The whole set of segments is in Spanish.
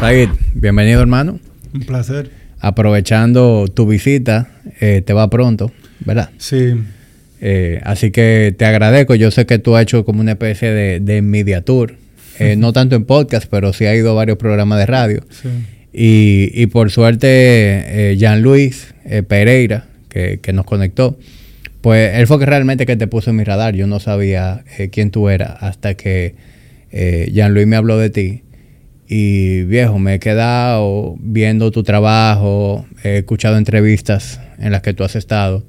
Said, bienvenido hermano. Un placer. Aprovechando tu visita, eh, te va pronto, ¿verdad? Sí. Eh, así que te agradezco. Yo sé que tú has hecho como una especie de, de media tour. Eh, no tanto en podcast, pero sí ha ido a varios programas de radio. Sí. Y, y por suerte, Jean Luis Pereira, que, que nos conectó, pues él fue que realmente que te puso en mi radar. Yo no sabía quién tú eras hasta que Jean Luis me habló de ti. Y viejo, me he quedado viendo tu trabajo, he escuchado entrevistas en las que tú has estado.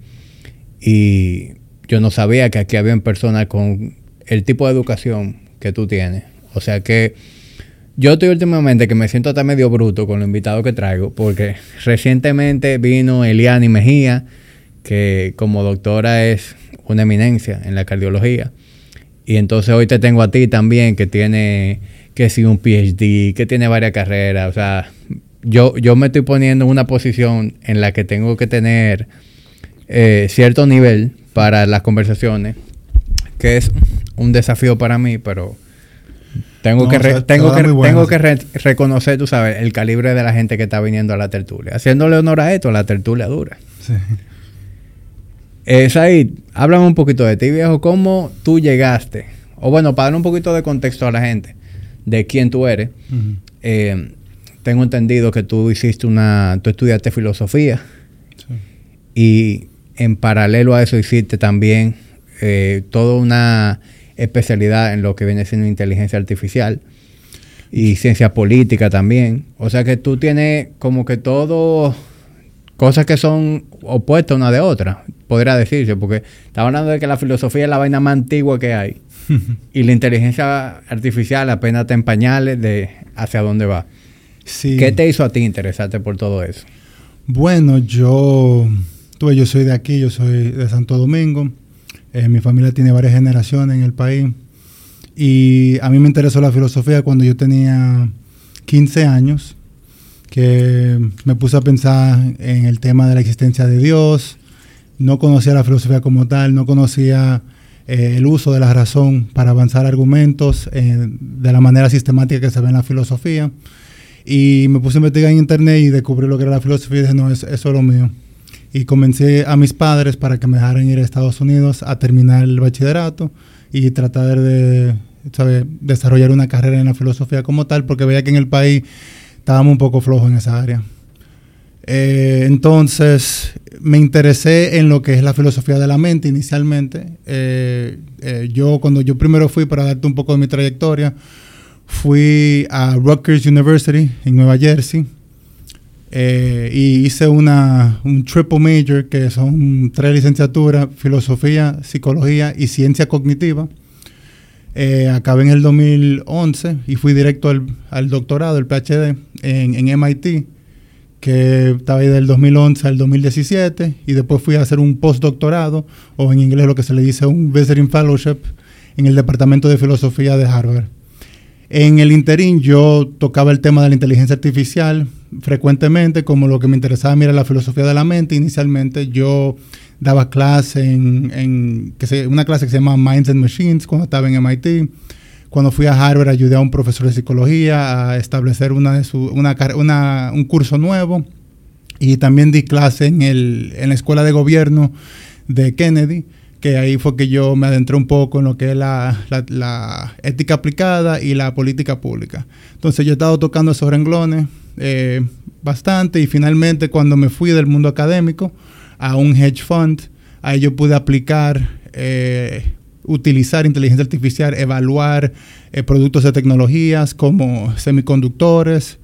Y yo no sabía que aquí habían personas con el tipo de educación que tú tienes. O sea que yo estoy últimamente que me siento hasta medio bruto con los invitados que traigo, porque recientemente vino Eliani Mejía, que como doctora es una eminencia en la cardiología. Y entonces hoy te tengo a ti también, que tiene, que sí, un PhD, que tiene varias carreras. O sea, yo, yo me estoy poniendo en una posición en la que tengo que tener eh, cierto nivel para las conversaciones, que es un desafío para mí, pero tengo No, que, o re- sea, tengo que, tengo que re- reconocer, tú sabes, el calibre de la gente que está viniendo a la tertulia. Haciéndole honor a esto, la tertulia dura. Sí. Eh, Said, háblame un poquito de ti, viejo. ¿Cómo tú llegaste? O bueno, para dar un poquito de contexto a la gente de quién tú eres. Eh, tengo entendido que tú hiciste una... Tú estudiaste filosofía Sí. y en paralelo a eso hiciste también eh, toda una especialidad en lo que viene siendo inteligencia artificial y ciencia política también. O sea que tú tienes como que todo cosas que son opuestas una de otra, podría decirse, porque estaba hablando de que la filosofía es la vaina más antigua que hay y la inteligencia artificial apenas te en pañales de hacia dónde va. Sí. ¿Qué te hizo a ti interesarte por todo eso? Bueno, yo, tú, yo soy de aquí, yo soy de Santo Domingo. Eh, mi familia tiene varias generaciones en el país. Y a mí me interesó la filosofía cuando yo tenía 15 años, que me puse a pensar en el tema de la existencia de Dios. No conocía la filosofía como tal, no conocía eh, el uso de la razón para avanzar argumentos eh, de la manera sistemática que se ve en la filosofía. Y me puse a investigar en internet y descubrí lo que era la filosofía y dije, no, eso, eso es lo mío. Y comencé a mis padres para que me dejaran ir a Estados Unidos a terminar el bachillerato y tratar de ¿sabe? desarrollar una carrera en la filosofía como tal, porque veía que en el país estábamos un poco flojos en esa área. Eh, entonces me interesé en lo que es la filosofía de la mente inicialmente. Eh, eh, yo cuando yo primero fui, para darte un poco de mi trayectoria, fui a Rutgers University en Nueva Jersey eh, y hice una, un triple major que son tres licenciaturas, filosofía, psicología y ciencia cognitiva. Eh, acabé en el 2011 y fui directo al, al doctorado, el PhD, en, en MIT, que estaba ahí del 2011 al 2017, y después fui a hacer un postdoctorado, o en inglés lo que se le dice un visiting fellowship, en el Departamento de Filosofía de Harvard. En el interín yo tocaba el tema de la inteligencia artificial frecuentemente, como lo que me interesaba mira la filosofía de la mente. Inicialmente yo daba clase en, en que se, una clase que se llama Minds and Machines cuando estaba en MIT. Cuando fui a Harvard ayudé a un profesor de psicología a establecer una de su, una, una- un curso nuevo y también di clase en, el, en la escuela de gobierno de Kennedy, que ahí fue que yo me adentré un poco en lo que es la, la- la ética aplicada y la política pública. Entonces yo he estado tocando esos renglones eh, bastante y finalmente cuando me fui del mundo académico a un hedge fund, ahí yo pude aplicar, eh, utilizar inteligencia artificial, evaluar eh, productos de tecnologías como semiconductores,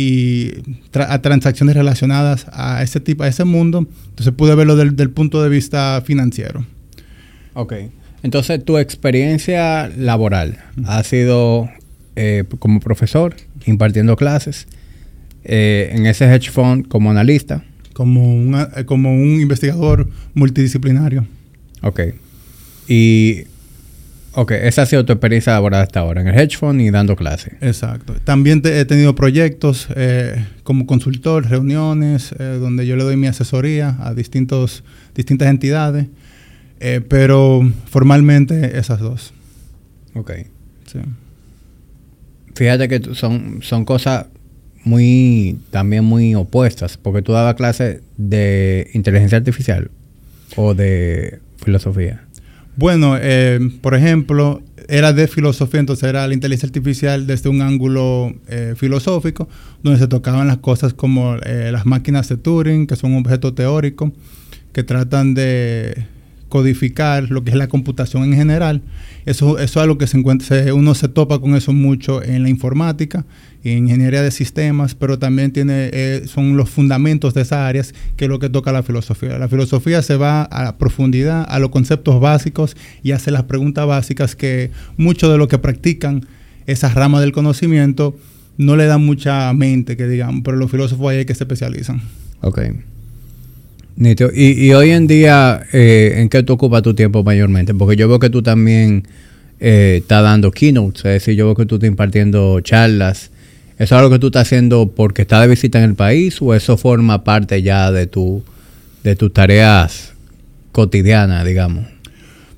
y tra- a transacciones relacionadas a ese tipo, a ese mundo. Entonces pude verlo del, del punto de vista financiero. Ok. Entonces, tu experiencia laboral ha sido eh, como profesor, impartiendo clases, eh, en ese hedge fund como analista. Como, una- como un investigador multidisciplinario. Ok. Y, ok, esa ha sido tu experiencia laboral hasta ahora, en el hedge fund y dando clases. Exacto. También te- he tenido proyectos eh, como consultor, reuniones, eh, donde yo le doy mi asesoría a distintos, distintas entidades, eh, pero formalmente esas dos. Ok. Sí. Fíjate que son, son cosas muy, también muy opuestas, porque tú dabas clases de inteligencia artificial o de filosofía. Bueno, eh, por ejemplo, era de filosofía, entonces era la inteligencia artificial desde un ángulo eh, filosófico, donde se tocaban las cosas como eh, las máquinas de Turing, que son un objeto teórico, que tratan de codificar lo que es la computación en general. Eso, eso es algo que se encuentra, uno se topa con eso mucho en la informática, en ingeniería de sistemas, pero también tiene, eh, son los fundamentos de esas áreas que es lo que toca la filosofía. La filosofía se va a la profundidad, a los conceptos básicos y hace las preguntas básicas que muchos de los que practican esa rama del conocimiento no le dan mucha mente, que digamos, pero los filósofos ahí que se especializan. Ok. Y, hoy en día, eh, ¿en qué tú ocupas tu tiempo mayormente? Porque yo veo que tú también eh, estás dando keynotes, es decir, yo veo que tú estás impartiendo charlas. ¿Eso es algo que tú estás haciendo porque estás de visita en el país o eso forma parte ya de, tu, de tus tareas cotidianas, digamos?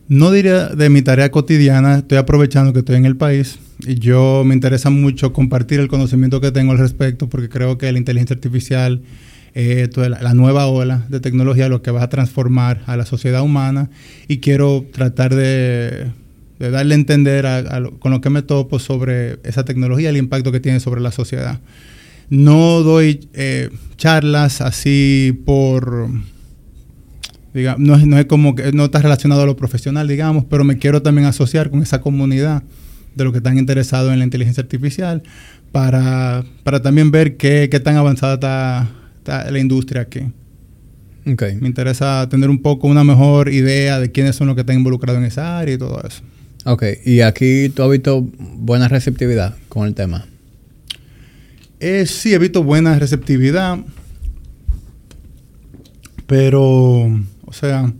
No diría de mi tarea cotidiana, estoy aprovechando que estoy en el país y yo me interesa mucho compartir el conocimiento que tengo al respecto porque creo que la inteligencia artificial eh, la, nueva ola de tecnología, lo que va a transformar a la sociedad humana y quiero tratar de, darle a entender con lo que me topo sobre esa tecnología, el impacto que tiene sobre la sociedad. No doy eh, charlas así por... Digamos, no, es, no es como que no está relacionado a lo profesional, digamos, pero me quiero también asociar con esa comunidad de los que están interesados en la inteligencia artificial para, para también ver qué, qué tan avanzada está la industria aquí. Okay. Me interesa tener un poco una mejor idea de quiénes son los que están involucrados en esa área y todo eso. Ok, y aquí tú has visto buena receptividad con el tema. Eh, sí, he visto buena receptividad, pero, o sea,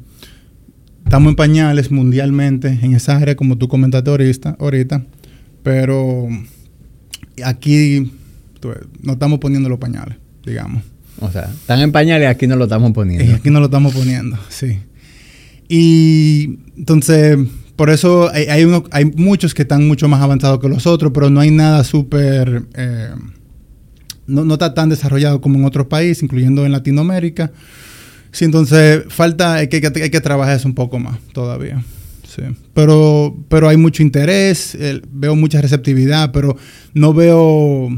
estamos en pañales mundialmente en esa área, como tú comentaste ahorita, ahorita pero aquí no estamos poniendo los pañales, digamos. O sea, están en pañales y aquí no lo estamos poniendo. Y aquí no lo estamos poniendo, sí. Y entonces, por eso hay, hay, hay muchos que están mucho más avanzados que los otros, pero no hay nada súper... Eh, no, no, está tan desarrollado como en otros países, incluyendo en Latinoamérica. Sí, entonces falta, hay que, hay que trabajar eso un poco más todavía. Sí. Pero, pero hay mucho interés, veo mucha receptividad, pero no veo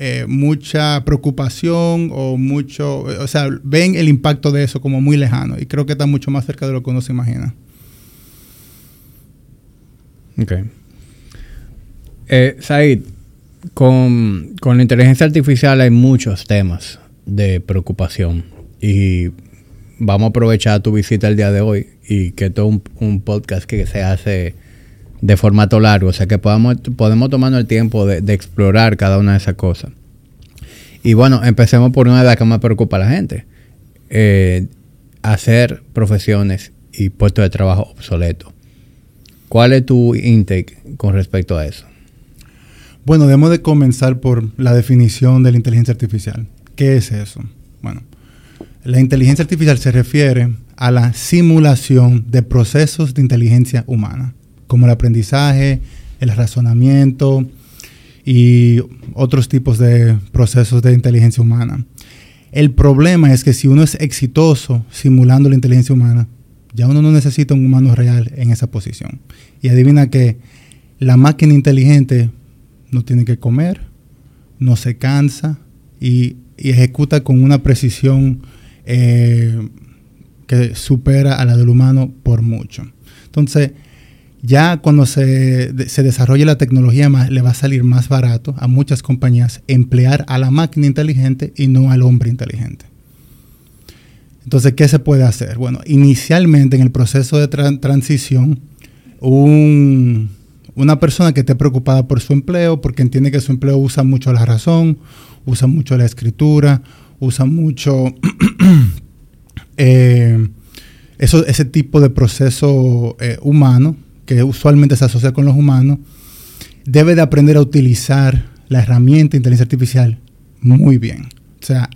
eh, mucha preocupación o mucho, o sea, ven el impacto de eso como muy lejano y creo que está mucho más cerca de lo que uno se imagina. Ok. Eh, Said, con, la inteligencia artificial hay muchos temas de preocupación y vamos a aprovechar tu visita el día de hoy y que todo un podcast que se hace de formato largo, o sea que podamos, podemos tomarnos el tiempo de, explorar cada una de esas cosas. Y bueno, empecemos por una de las que más preocupa a la gente. Eh, hacer profesiones y puestos de trabajo obsoletos. ¿Cuál es tu intake con respecto a eso? Bueno, debemos de comenzar por la definición de la inteligencia artificial. ¿Qué es eso? Bueno, la inteligencia artificial se refiere a la simulación de procesos de inteligencia humana como el aprendizaje, el razonamiento y otros tipos de procesos de inteligencia humana. El problema es que si uno es exitoso simulando la inteligencia humana, ya uno no necesita un humano real en esa posición. Y adivina que la máquina inteligente no tiene que comer, no se cansa y, ejecuta con una precisión eh, que supera a la del humano por mucho. Entonces, ya cuando se, desarrolle la tecnología más, le va a salir más barato a muchas compañías emplear a la máquina inteligente y no al hombre inteligente. Entonces, ¿qué se puede hacer? Bueno, inicialmente en el proceso de transición, una persona que esté preocupada por su empleo, porque entiende que su empleo usa mucho la razón, usa mucho la escritura, usa mucho eh, eso, ese tipo de proceso eh, humano, que usualmente se asocia con los humanos, debe de aprender a utilizar la herramienta inteligencia artificial muy bien. O sea,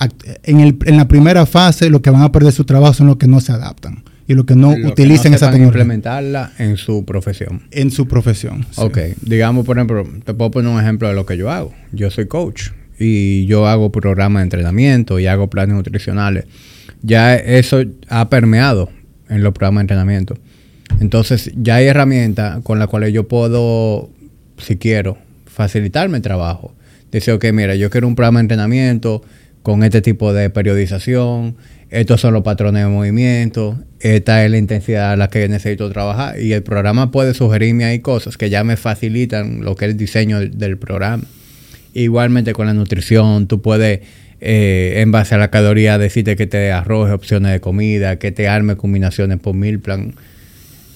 en, la primera fase, lo que van a perder su trabajo son los que no se adaptan y los que no utilizan esa tecnología. implementarla en su profesión. En su profesión. Ok. Digamos, por ejemplo, te puedo poner un ejemplo de lo que yo hago. Yo soy coach y yo hago programas de entrenamiento y hago planes nutricionales, ya eso ha permeado en los programas de entrenamiento. Entonces ya hay herramientas con las cuales yo puedo, si quiero, facilitarme el trabajo. Dice, ok, mira, yo quiero un programa de entrenamiento con este tipo de periodización, estos son los patrones de movimiento, esta es la intensidad a la que necesito trabajar y el programa puede sugerirme ahí cosas que ya me facilitan lo que es el diseño del, programa. Igualmente con la nutrición, tú puedes, eh, en base a la caloría, decirte que te arroje opciones de comida, que te arme combinaciones por mil plan.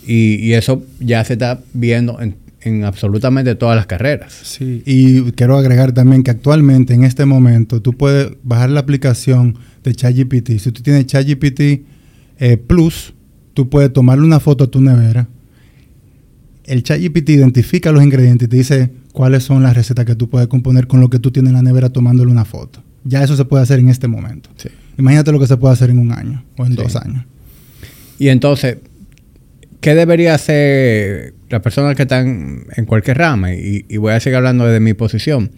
Y, y eso ya se está viendo en en absolutamente todas las carreras. Sí, y quiero agregar también que actualmente, en este momento, tú puedes bajar la aplicación de ChatGPT. Si tú tienes ChatGPT eh, Plus, tú puedes tomarle una foto a tu nevera. El ChatGPT identifica los ingredientes y te dice cuáles son las recetas que tú puedes componer con lo que tú tienes en la nevera tomándole una foto. Ya eso se puede hacer en este momento. Imagínate lo que se puede hacer en un año o en dos años. Y entonces, ¿qué debería hacer las personas que están en cualquier rama? Y, voy a seguir hablando de mi posición.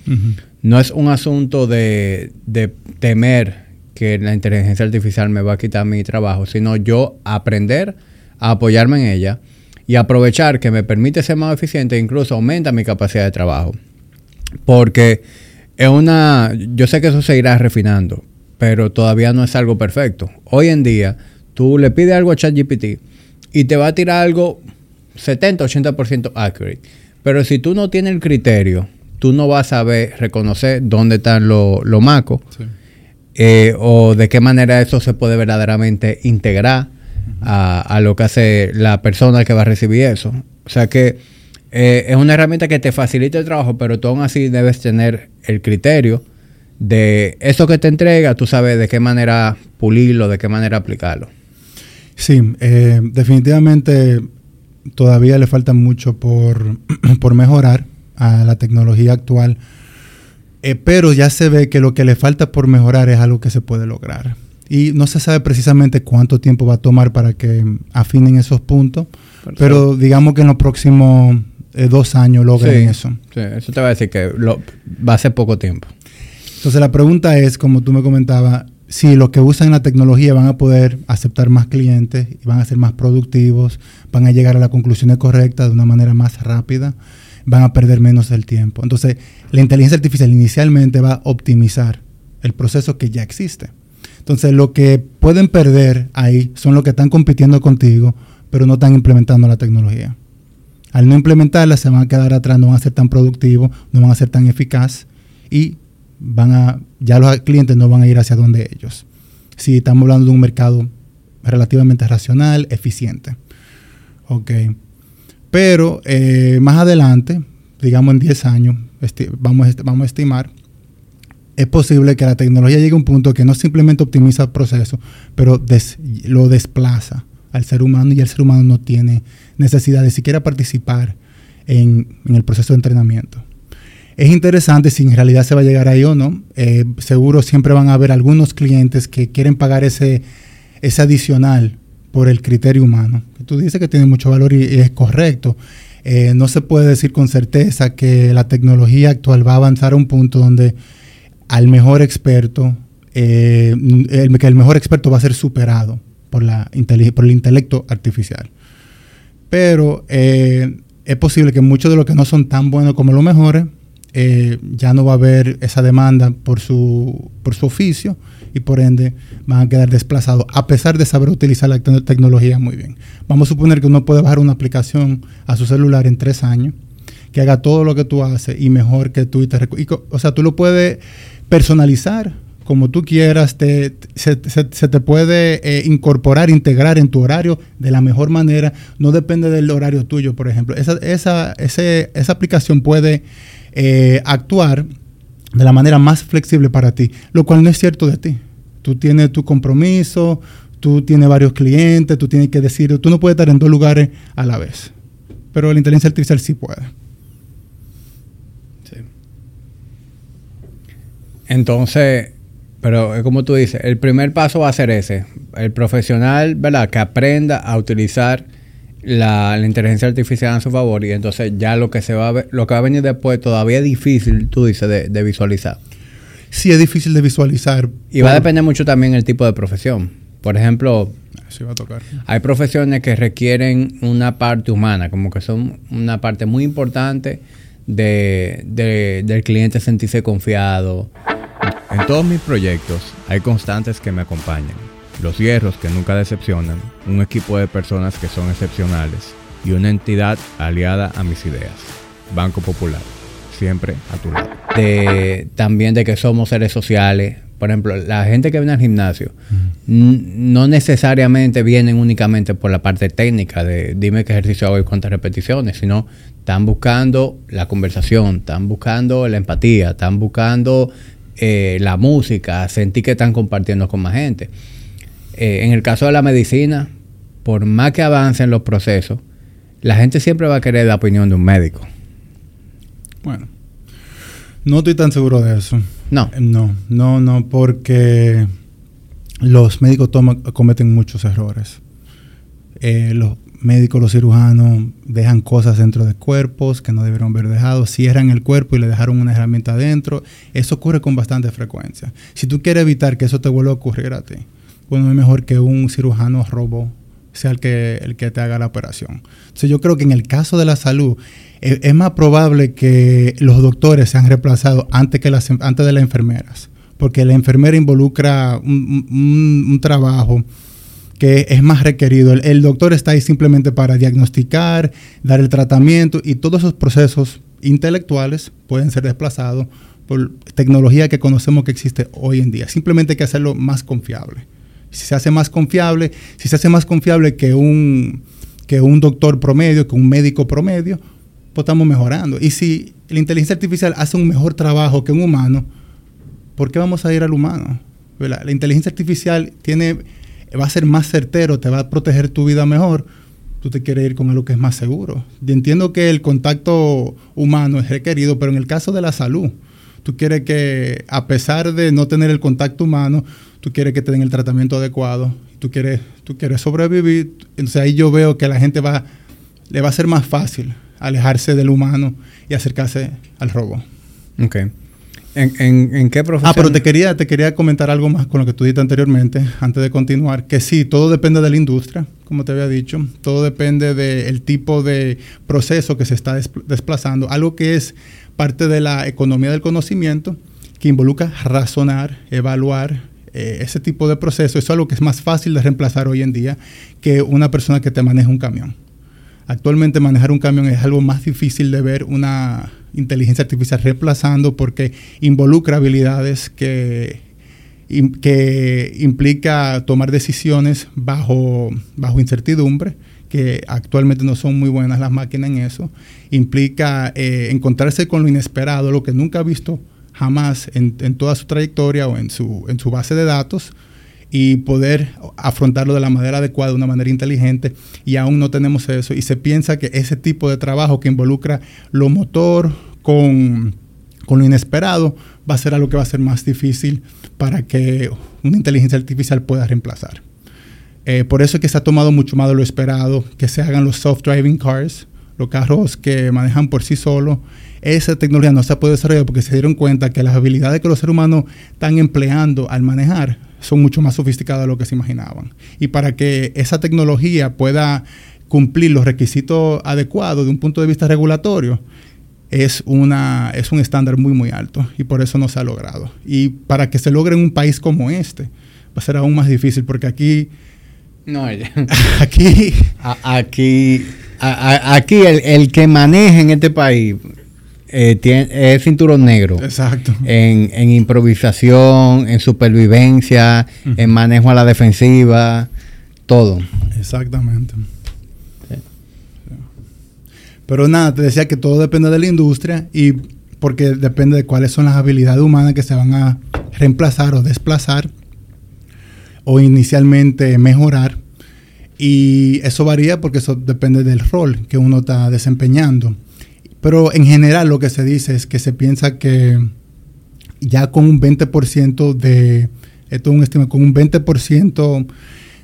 No es un asunto de, temer que la inteligencia artificial me va a quitar mi trabajo, sino yo aprender a apoyarme en ella y aprovechar que me permite ser más eficiente e incluso aumenta mi capacidad de trabajo. Porque es una, yo sé que eso se irá refinando, pero todavía no es algo perfecto. Hoy en día, tú le pides algo a ChatGPT y te va a tirar algo 70-80% accurate. Pero si tú no tienes el criterio, tú no vas a saber reconocer dónde están los lo macos eh, o de qué manera eso se puede verdaderamente integrar a, lo que hace la persona que va a recibir eso. O sea que eh, es una herramienta que te facilita el trabajo, pero tú aún así debes tener el criterio de eso que te entrega, tú sabes de qué manera pulirlo, de qué manera aplicarlo. Sí, eh, definitivamente todavía le falta mucho por, mejorar a la tecnología actual, eh, pero ya se ve que lo que le falta por mejorar es algo que se puede lograr. Y no se sabe precisamente cuánto tiempo va a tomar para que afinen esos puntos, pero digamos que en los próximos eh, dos años logren eso. Sí, eso te va a decir que va a ser poco tiempo. Entonces la pregunta es, como tú me comentabas, si los que usan la tecnología van a poder aceptar más clientes van a ser más productivos, van a llegar a las conclusiones correctas de una manera más rápida, van a perder menos el tiempo. Entonces, la inteligencia artificial inicialmente va a optimizar el proceso que ya existe. Entonces, lo que pueden perder ahí son los que están compitiendo contigo, pero no están implementando la tecnología. Al no implementarla, se van a quedar atrás, no van a ser tan productivos, no van a ser tan eficaz y van a, ya los clientes no van a ir hacia donde ellos. Si estamos hablando de un mercado relativamente racional, eficiente. Ok. Pero eh, más adelante, digamos en 10 años, vamos, vamos a estimar, es posible que la tecnología llegue a un punto que no simplemente optimiza el proceso, pero lo desplaza al ser humano y el ser humano no tiene necesidad de siquiera participar en el proceso de entrenamiento. Es interesante si en realidad se va a llegar ahí o no. Eh, seguro siempre van a haber algunos clientes que quieren pagar ese, ese adicional por el criterio humano. Tú dices que tiene mucho valor y, es correcto. Eh, no se puede decir con certeza que la tecnología actual va a avanzar a un punto donde al mejor experto, eh, que el mejor experto va a ser superado por, la por el intelecto artificial. Pero es posible que muchos de los que no son tan buenos como los mejores eh, ya no va a haber esa demanda por su, por su oficio y por ende van a quedar desplazados, a pesar de saber utilizar la tecnología muy bien. Vamos a suponer que uno puede bajar una aplicación a su celular en tres años, que haga todo lo que tú haces y mejor que tú. Y te, o sea, tú lo puedes personalizar como tú quieras, se, te puede eh, incorporar, integrar en tu horario de la mejor manera. No depende del horario tuyo, por ejemplo. Esa, esa, esa aplicación puede eh, actuar de la manera más flexible para ti, lo cual no es cierto de ti. Tú tienes tu compromiso, tú tienes varios clientes, tú tienes que decir, tú no puedes estar en dos lugares a la vez. Pero la inteligencia artificial sí puede. Sí. Entonces, pero como tú dices, el primer paso va a ser ese. El profesional, ¿verdad? Que aprenda a utilizar la, inteligencia artificial a su favor y entonces ya lo que se va a ver, lo que va a venir después todavía es difícil, tú dices, de, visualizar. sí es difícil de visualizar. Y va a depender mucho también el tipo de profesión. Por ejemplo, Sí va a tocar. hay profesiones que requieren una parte humana, como que son una parte muy importante de, de- del cliente sentirse confiado. En todos mis proyectos hay constantes que me acompañan, los hierros que nunca decepcionan, un equipo de personas que son excepcionales y una entidad aliada a mis ideas. Banco Popular, siempre a tu lado. de también de que somos seres sociales. Por ejemplo, la gente que viene al gimnasio no necesariamente vienen únicamente por la parte técnica de dime qué ejercicio hago y cuántas repeticiones, sino están buscando la conversación, están buscando la empatía, están buscando eh, la música, sentir que están compartiendo con más gente. Eh, en el caso de la medicina, por más que avancen los procesos, la gente siempre va a querer la opinión de un médico. Bueno, no estoy tan seguro de eso. No. No, no, no, porque los médicos toman- cometen muchos errores. Eh, los médicos, los cirujanos dejan cosas dentro de cuerpos que no debieron haber dejado, cierran el cuerpo y le dejaron una herramienta adentro. Eso ocurre con bastante frecuencia. Si tú quieres evitar que eso te vuelva a ocurrir a ti, bueno, es mejor que un cirujano robo sea el que, el que te haga la operación. Entonces yo creo que en el caso de la salud es más probable que los doctores sean reemplazados antes, que las, antes de las enfermeras, porque la enfermera involucra un, un- un trabajo que es más requerido. El, el doctor está ahí simplemente para diagnosticar, dar el tratamiento y todos esos procesos intelectuales pueden ser desplazados por tecnología que conocemos que existe hoy en día. Simplemente hay que hacerlo más confiable. Si se hace más confiable, si se hace más confiable que un, que un doctor promedio, que un médico promedio, pues estamos mejorando. Y si la inteligencia artificial hace un mejor trabajo que un humano, ¿por qué vamos a ir al humano? La inteligencia artificial tiene, va a ser más certero, te va a proteger tu vida mejor. Tú te quieres ir con algo que es más seguro. Y entiendo que el contacto humano es requerido, pero en el caso de la salud, tú quieres que, a pesar de no tener el contacto humano, tú quieres que te den el tratamiento adecuado, tú quieres, tú quieres sobrevivir. Entonces ahí yo veo que a la gente va, le va a ser más fácil alejarse del humano y acercarse al robot. Ok. ¿En, en, en qué profesión? Ah, pero te quería, te quería comentar algo más con lo que tú dijiste anteriormente, antes de continuar, que sí, todo depende de la industria, como te había dicho, todo depende del tipo de proceso que se está des- desplazando, algo que es parte de la economía del conocimiento, que involucra razonar, evaluar eh, ese tipo de proceso, eso es algo que es más fácil de reemplazar hoy en día que una persona que te maneja un camión. Actualmente manejar un camión es algo más difícil de ver una inteligencia artificial reemplazando porque involucra habilidades que, que implica tomar decisiones bajo, bajo incertidumbre, que actualmente no son muy buenas las máquinas en eso. Implica eh, encontrarse con lo inesperado, lo que nunca ha visto jamás en, en toda su trayectoria o en su, en su base de datos y poder afrontarlo de la manera adecuada, de una manera inteligente, y aún no tenemos eso. Y se piensa que ese tipo de trabajo que involucra lo motor con, con lo inesperado va a ser algo que va a ser más difícil para que una inteligencia artificial pueda reemplazar. Eh, por eso es que se ha tomado mucho más de lo esperado, que se hagan los self-driving cars, los carros que manejan por sí solos. Esa tecnología no se ha podido desarrollar porque se dieron cuenta que las habilidades que los seres humanos están empleando al manejar son mucho más sofisticadas de lo que se imaginaban. Y para que esa tecnología pueda cumplir los requisitos adecuados de un punto de vista regulatorio, es, una, es un estándar muy, muy alto y por eso no se ha logrado. Y para que se logre en un país como este, va a ser aún más difícil porque aquí, No, aquí a- aquí, a- aquí el, el que maneja en este país eh, tiene, es cinturón negro. Exacto. En, en improvisación, en supervivencia, en manejo a la defensiva, todo. Exactamente. Pero nada, te decía que todo depende de la industria y porque depende de cuáles son las habilidades humanas que se van a reemplazar o desplazar o inicialmente mejorar. Y eso varía porque eso depende del rol que uno está desempeñando. Pero en general lo que se dice es que se piensa que ya con un 20% de, esto es un estimado, con un 20%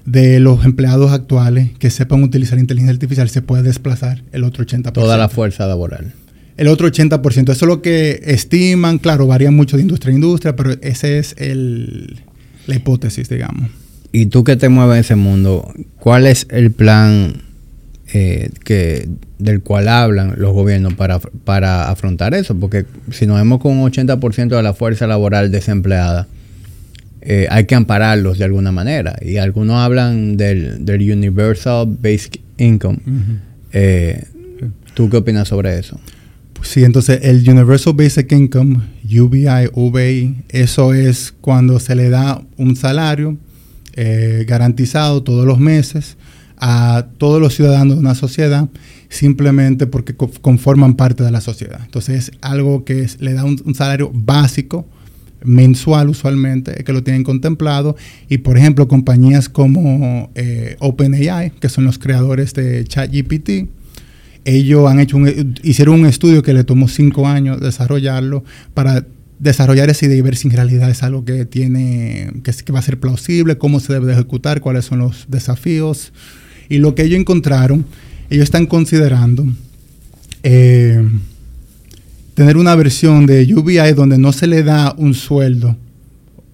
de los empleados actuales que sepan utilizar inteligencia artificial se puede desplazar el otro 80%. Toda la fuerza laboral. el otro 80%. Eso es lo que estiman, claro, varía mucho de industria a industria, pero esa es el, la hipótesis, digamos. Y tú que te mueves en ese mundo, ¿cuál es el plan eh, que, del cual hablan los gobiernos para, para afrontar eso? Porque si nos vemos con un 80% de la fuerza laboral desempleada, eh, hay que ampararlos de alguna manera. Y algunos hablan del, del Universal Basic Income. Eh, ¿Tú qué opinas sobre eso? Sí, entonces el Universal Basic Income, UBI, UBI, eso es cuando se le da un salario eh, garantizado todos los meses a todos los ciudadanos de una sociedad simplemente porque conforman parte de la sociedad. Entonces es algo que le da un, salario básico mensual usualmente, que lo tienen contemplado. Y por ejemplo, compañías como eh, OpenAI, que son los creadores de ChatGPT, ellos han hecho un, hicieron un estudio que le tomó cinco años desarrollarlo para desarrollar esa idea y ver si en realidad es algo que tiene, que, va a ser plausible, cómo se debe de ejecutar, cuáles son los desafíos. Y lo que ellos encontraron, ellos están considerando eh, tener una versión de UBI donde no se le da un sueldo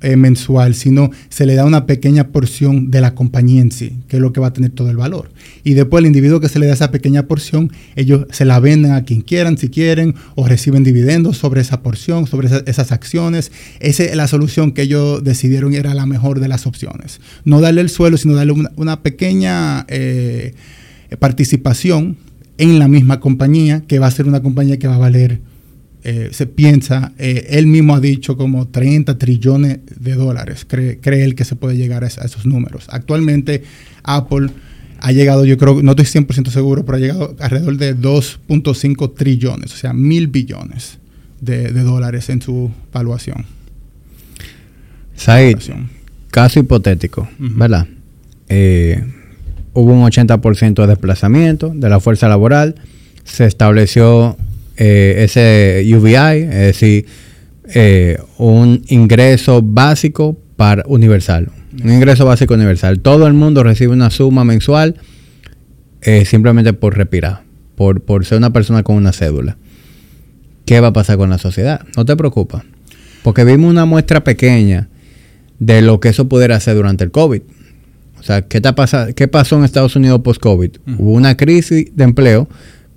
eh, mensual, sino se le da una pequeña porción de la compañía en sí, que es lo que va a tener todo el valor. Y después el individuo que se le da esa pequeña porción, ellos se la venden a quien quieran, si quieren, o reciben dividendos sobre esa porción, sobre esas acciones. Esa es la solución que ellos decidieron era la mejor de las opciones. No darle el suelo, sino darle una, pequeña eh, participación en la misma compañía, que va a ser una compañía que va a valer eh, se piensa, eh, él mismo ha dicho como 30 trillones de dólares, cree, cree él que se puede llegar a, esos números. Actualmente Apple ha llegado, yo creo, no estoy 100% seguro, pero ha llegado alrededor de 2.5 trillones, o sea, mil billones de, dólares en su valuación. Said, caso hipotético, ¿verdad? Eh, hubo un 80% de desplazamiento de la fuerza laboral, se estableció eh, ese UBI, es decir, eh, un ingreso básico para universal. Un ingreso básico universal. Todo el mundo recibe una suma mensual eh, simplemente por respirar, por, por ser una persona con una cédula. ¿Qué va a pasar con la sociedad? No te preocupes. Porque vimos una muestra pequeña de lo que eso pudiera hacer durante el COVID. O sea, ¿qué, qué pasó en Estados Unidos post-COVID? Hubo una crisis de empleo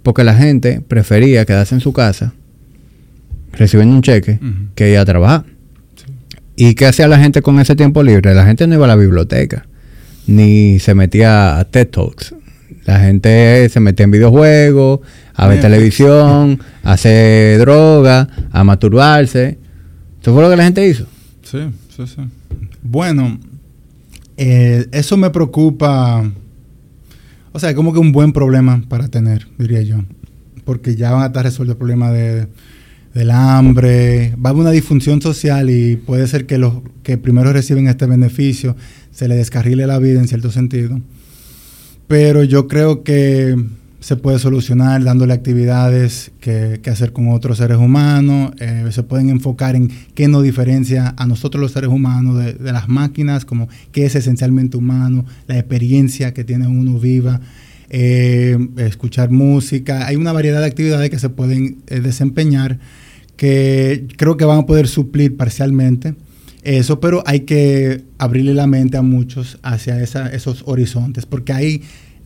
porque la gente prefería quedarse en su casa recibiendo un cheque que ir a trabajar. ¿Y qué hacía la gente con ese tiempo libre? La gente no iba a la biblioteca, ni se metía a TED Talks. La gente se metía en videojuegos, a ver televisión, a hacer droga, a masturbarse. ¿Eso fue lo que la gente hizo? Sí, sí, sí. Bueno, eh, eso me preocupa o sea, como que un buen problema para tener, diría yo. Porque ya van a estar resuelto el problema de, del hambre, va a haber una disfunción social y puede ser que los que primero reciben este beneficio se les descarrile la vida en cierto sentido. Pero yo creo que se puede solucionar dándole actividades que, hacer con otros seres humanos, eh, se pueden enfocar en qué nos diferencia a nosotros los seres humanos de, las máquinas, como qué es esencialmente humano, la experiencia que tiene uno viva, eh, escuchar música, hay una variedad de actividades que se pueden eh, desempeñar que creo que van a poder suplir parcialmente eso, pero hay que abrirle la mente a muchos hacia esos horizontes, porque hay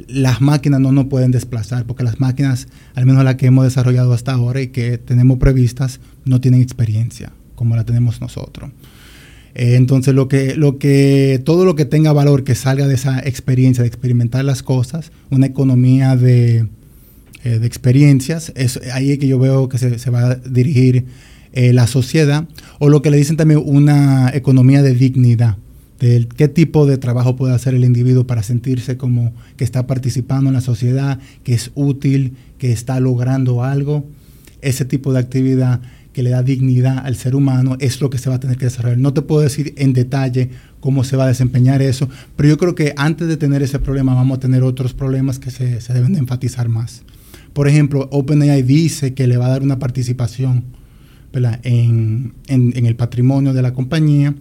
las máquinas no nos pueden desplazar, porque las máquinas, al menos las que hemos desarrollado hasta ahora y que tenemos previstas, no tienen experiencia como la tenemos nosotros. Eh, entonces, lo que, lo que, todo lo que tenga valor que salga de esa experiencia, de experimentar las cosas, una economía de, eh, experiencias, es ahí que yo veo que se, va a dirigir eh, la sociedad, o lo que le dicen también una economía de dignidad de qué tipo de trabajo puede hacer el individuo para sentirse como que está participando en la sociedad, que es útil, que está logrando algo. Ese tipo de actividad que le da dignidad al ser humano es lo que se va a tener que desarrollar. No te puedo decir en detalle cómo se va a desempeñar eso, pero yo creo que antes de tener ese problema vamos a tener otros problemas que se, deben de enfatizar más. Por ejemplo, OpenAI dice que le va a dar una participación en, en el patrimonio de la compañía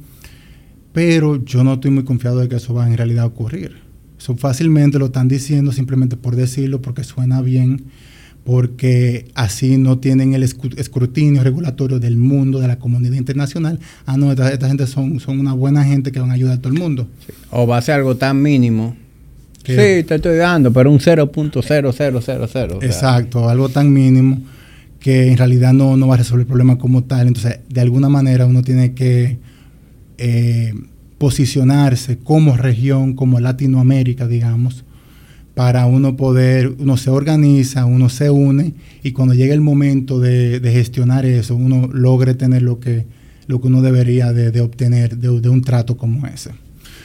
pero yo no estoy muy confiado de que eso va en realidad a ocurrir. Eso fácilmente lo están diciendo simplemente por decirlo, porque suena bien, porque así no tienen el escrutinio regulatorio del mundo, de la comunidad internacional. Ah, no, esta, gente son, son una buena gente que van a ayudar a todo el mundo. O va a ser algo tan mínimo. Sí, te estoy dando, pero un 0.0000. Exacto, algo tan mínimo que en realidad no, no va a resolver el problema como tal. Entonces, de alguna manera uno tiene que eh, posicionarse como región, como Latinoamérica, digamos, para uno poder, uno se organiza, uno se une y cuando llegue el momento de, gestionar eso, uno logre tener lo que, lo que uno debería de, obtener de, un trato como ese.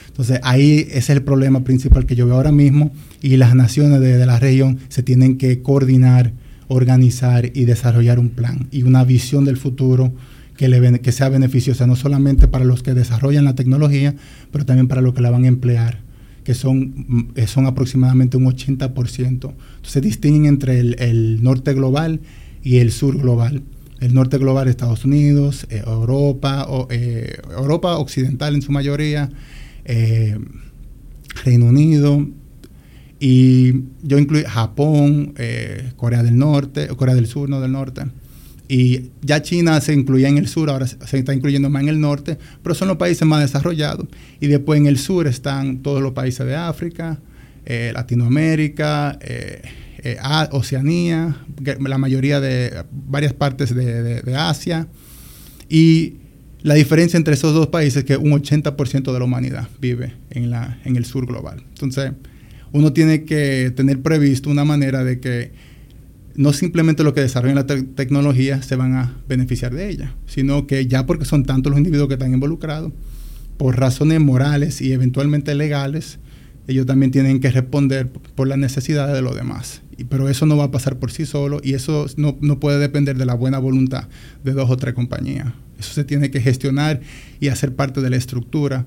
Entonces ahí es el problema principal que yo veo ahora mismo y las naciones de, la región se tienen que coordinar, organizar y desarrollar un plan y una visión del futuro que, le, que sea beneficiosa no solamente para los que desarrollan la tecnología, pero también para los que la van a emplear que son, eh, son aproximadamente un 80%. Entonces distinguen entre el, norte global y el sur global. El norte global, Estados Unidos, eh, Europa, o, eh, Europa occidental en su mayoría, Reino Unido, y yo incluyo Japón, Corea del Norte, Corea del Sur, no del norte. Y ya China se incluía en el sur, ahora se está incluyendo más en el norte, pero son los países más desarrollados. Y después en el sur están todos los países de África, eh, Latinoamérica, eh, eh, Oceanía, la mayoría de varias partes de, Asia. Y la diferencia entre esos dos países es que un 80% de la humanidad vive en, la, en el sur global. Entonces, uno tiene que tener previsto una manera de que no simplemente los que desarrollan la tecnología se van a beneficiar de ella, sino que ya porque son tantos los individuos que están involucrados, por razones morales y eventualmente legales, ellos también tienen que responder por las necesidades de los demás. pero eso no va a pasar por sí solo y eso no, no puede depender de la buena voluntad de dos o tres compañías. Eso se tiene que gestionar y hacer parte de la estructura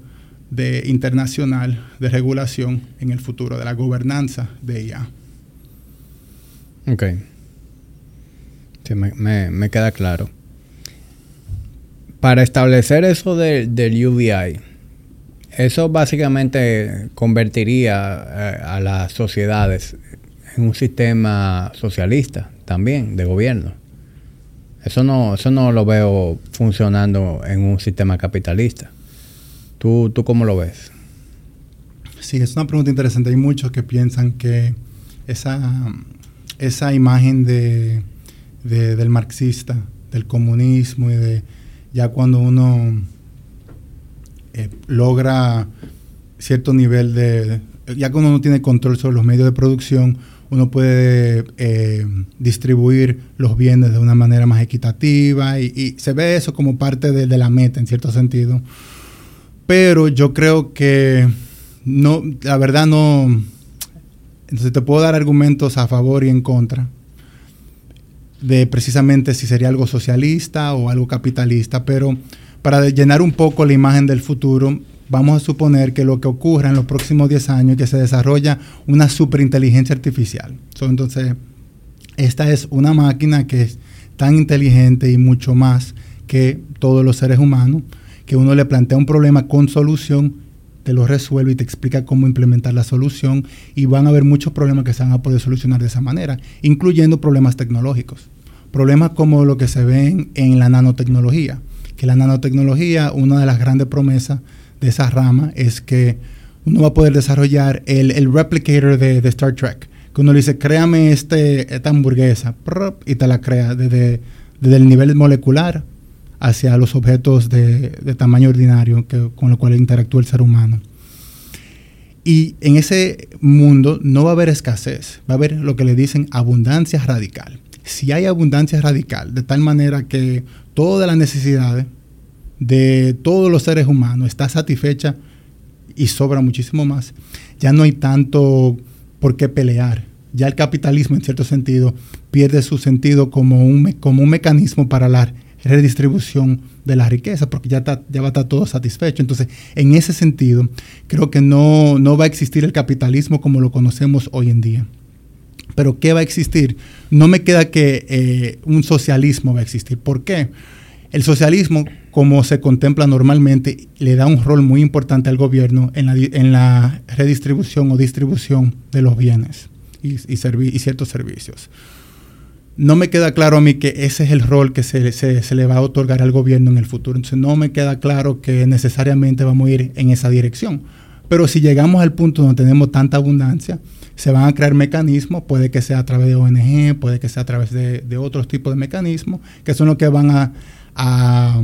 de internacional de regulación en el futuro, de la gobernanza de IA. Ok me, queda claro. Para establecer eso del UBI, eso básicamente convertiría eh, a, las sociedades en un sistema socialista también, de gobierno. Eso no, eso no lo veo funcionando en un sistema capitalista. ¿Tú, ¿Tú cómo lo ves? Sí, es una pregunta interesante. Hay muchos que piensan que esa, esa imagen de del marxista, del comunismo y de ya cuando uno eh, logra cierto nivel de, ya cuando uno tiene control sobre los medios de producción, uno puede eh, distribuir los bienes de una manera más equitativa y, se ve eso como parte de, de, la meta en cierto sentido. Pero yo creo que no, la verdad no, entonces te puedo dar argumentos a favor y en contra de precisamente si sería algo socialista o algo capitalista, pero para llenar un poco la imagen del futuro, vamos a suponer que lo que ocurra en los próximos 10 años que se desarrolla una superinteligencia artificial. entonces, esta es una máquina que es tan inteligente y mucho más que todos los seres humanos, que uno le plantea un problema con solución, te lo resuelve y te explica cómo implementar la solución y van a haber muchos problemas que se van a poder solucionar de esa manera, incluyendo problemas tecnológicos. Problemas como lo que se ven en la nanotecnología, que la nanotecnología, una de las grandes promesas de esa rama es que uno va a poder desarrollar el, replicator de, Star Trek, que uno le dice, créame este, esta hamburguesa, y te la crea desde, el nivel molecular hacia los objetos de, tamaño ordinario que, con los cuales interactúa el ser humano. Y en ese mundo no va a haber escasez, va a haber lo que le dicen abundancia radical si hay abundancia radical, de tal manera que todas las necesidades de todos los seres humanos está satisfecha y sobra muchísimo más, ya no hay tanto por qué pelear. Ya el capitalismo, en cierto sentido, pierde su sentido como un, como un mecanismo para la redistribución de la riqueza, porque ya, ya va a estar todo satisfecho. Entonces, en ese sentido, creo que no, no va a existir el capitalismo como lo conocemos hoy en día. Pero ¿qué va a existir? No me queda que eh, un socialismo va a existir. ¿Por qué? El socialismo, como se contempla normalmente, le da un rol muy importante al gobierno en la, redistribución o distribución de los bienes y, ciertos servicios. no me queda claro a mí que ese es el rol que se, se, le va a otorgar al gobierno en el futuro. Entonces no me queda claro que necesariamente vamos a ir en esa dirección. Pero si llegamos al punto donde tenemos tanta abundancia, se van a crear mecanismos, puede que sea a través de ONG, puede que sea a través de, otros tipos de mecanismos, que son los que van a, a,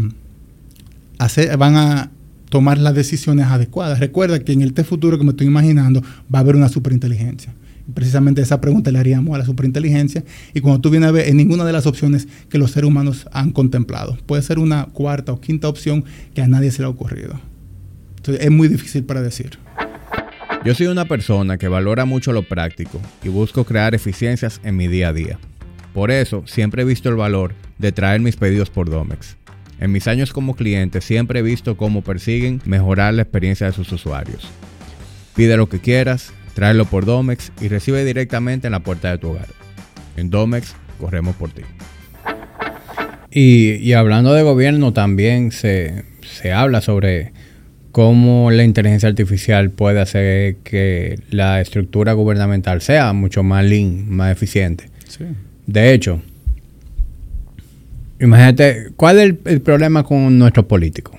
hacer, van a tomar las decisiones adecuadas. Recuerda que en el futuro que me estoy imaginando va a haber una superinteligencia. Precisamente esa pregunta le haríamos a la superinteligencia y cuando tú vienes a ver en ninguna de las opciones que los seres humanos han contemplado. Puede ser una cuarta o quinta opción que a nadie se le ha ocurrido. Es muy difícil para decir. Yo soy una persona que valora mucho lo práctico y busco crear eficiencias en mi día a día. Por eso siempre he visto el valor de traer mis pedidos por Domex. En mis años como cliente siempre he visto cómo persiguen mejorar la experiencia de sus usuarios. Pide lo que quieras, tráelo por Domex y recibe directamente en la puerta de tu hogar. En Domex corremos por ti. Y, hablando de gobierno también se, se habla sobre cómo la inteligencia artificial puede hacer que la estructura gubernamental sea mucho más lean, más eficiente. De hecho, imagínate, ¿cuál es el, problema con nuestros políticos?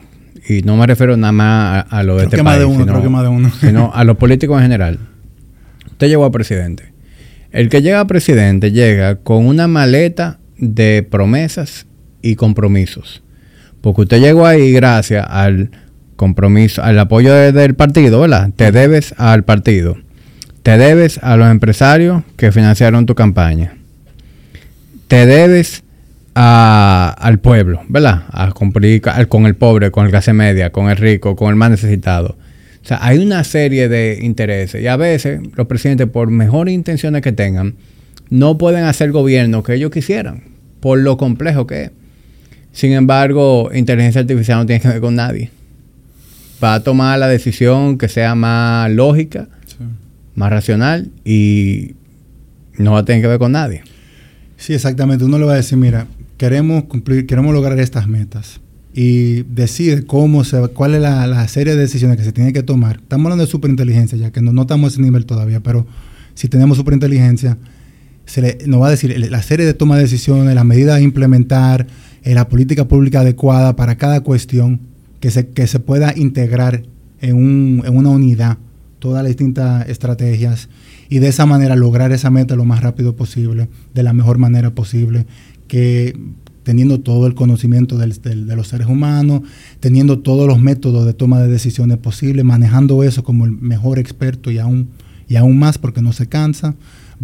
Y no me refiero nada más a, lo de este país, sino, a los políticos en general. Usted llegó a presidente. El que llega a presidente llega con una maleta de promesas y compromisos. Porque usted llegó ahí gracias al compromiso, al apoyo del partido, ¿verdad? Te debes al partido. Te debes a los empresarios que financiaron tu campaña. Te debes al pueblo, ¿verdad? A cumplir con el pobre, con el clase media, con el rico, con el más necesitado. O sea, hay una serie de intereses y a veces los presidentes, por mejores intenciones que tengan, no pueden hacer gobierno que ellos quisieran, por lo complejo que es. Sin embargo, inteligencia artificial no tiene que ver con nadie va a tomar la decisión que sea más lógica, más racional y no va a tener que ver con nadie. Sí, exactamente. Uno le va a decir, mira, queremos cumplir, queremos lograr estas metas y decide cómo se, cuál es la, serie de decisiones que se tiene que tomar. Estamos hablando de superinteligencia, ya que no, no estamos a ese nivel todavía, pero si tenemos superinteligencia, se le, nos va a decir la serie de toma de decisiones, las medidas a implementar, eh, la política pública adecuada para cada cuestión que se, que se pueda integrar en, un, en una unidad todas las distintas estrategias y de esa manera lograr esa meta lo más rápido posible, de la mejor manera posible, que teniendo todo el conocimiento de los seres humanos, teniendo todos los métodos de toma de decisiones posibles, manejando eso como el mejor experto y aún, y aún más porque no se cansa,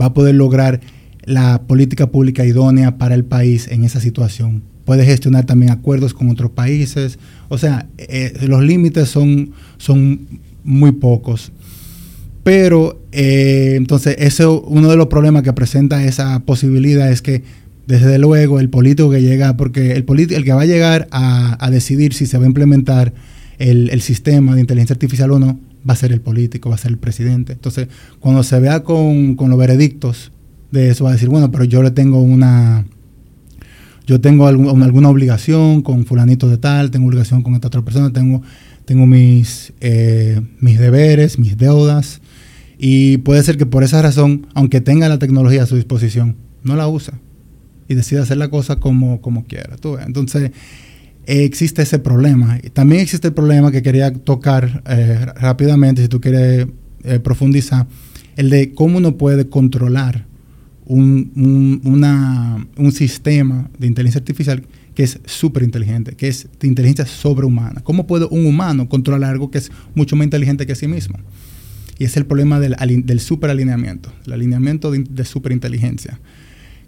va a poder lograr la política pública idónea para el país en esa situación puede gestionar también acuerdos con otros países. O sea, eh, los límites son, son muy pocos. Pero eh, entonces, ese, uno de los problemas que presenta esa posibilidad es que, desde luego, el político que llega, porque el, el que va a llegar a, decidir si se va a implementar el, el, sistema de inteligencia artificial o no, va a ser el político, va a ser el presidente. Entonces, cuando se vea con, con los veredictos de eso, va a decir, bueno, pero yo le tengo una yo tengo alguna obligación con fulanito de tal, tengo obligación con esta otra persona, tengo, tengo mis, eh, mis deberes, mis deudas, y puede ser que por esa razón, aunque tenga la tecnología a su disposición, no la usa y decide hacer la cosa como, como quiera. Entonces, existe ese problema. También existe el problema que quería tocar eh, rápidamente, si tú quieres eh, profundizar, el de cómo uno puede controlar un, una, un sistema de inteligencia artificial que es súper inteligente, que es de inteligencia sobrehumana. ¿Cómo puede un humano controlar algo que es mucho más inteligente que sí mismo? Y es el problema del, del superalineamiento, el alineamiento de, de superinteligencia.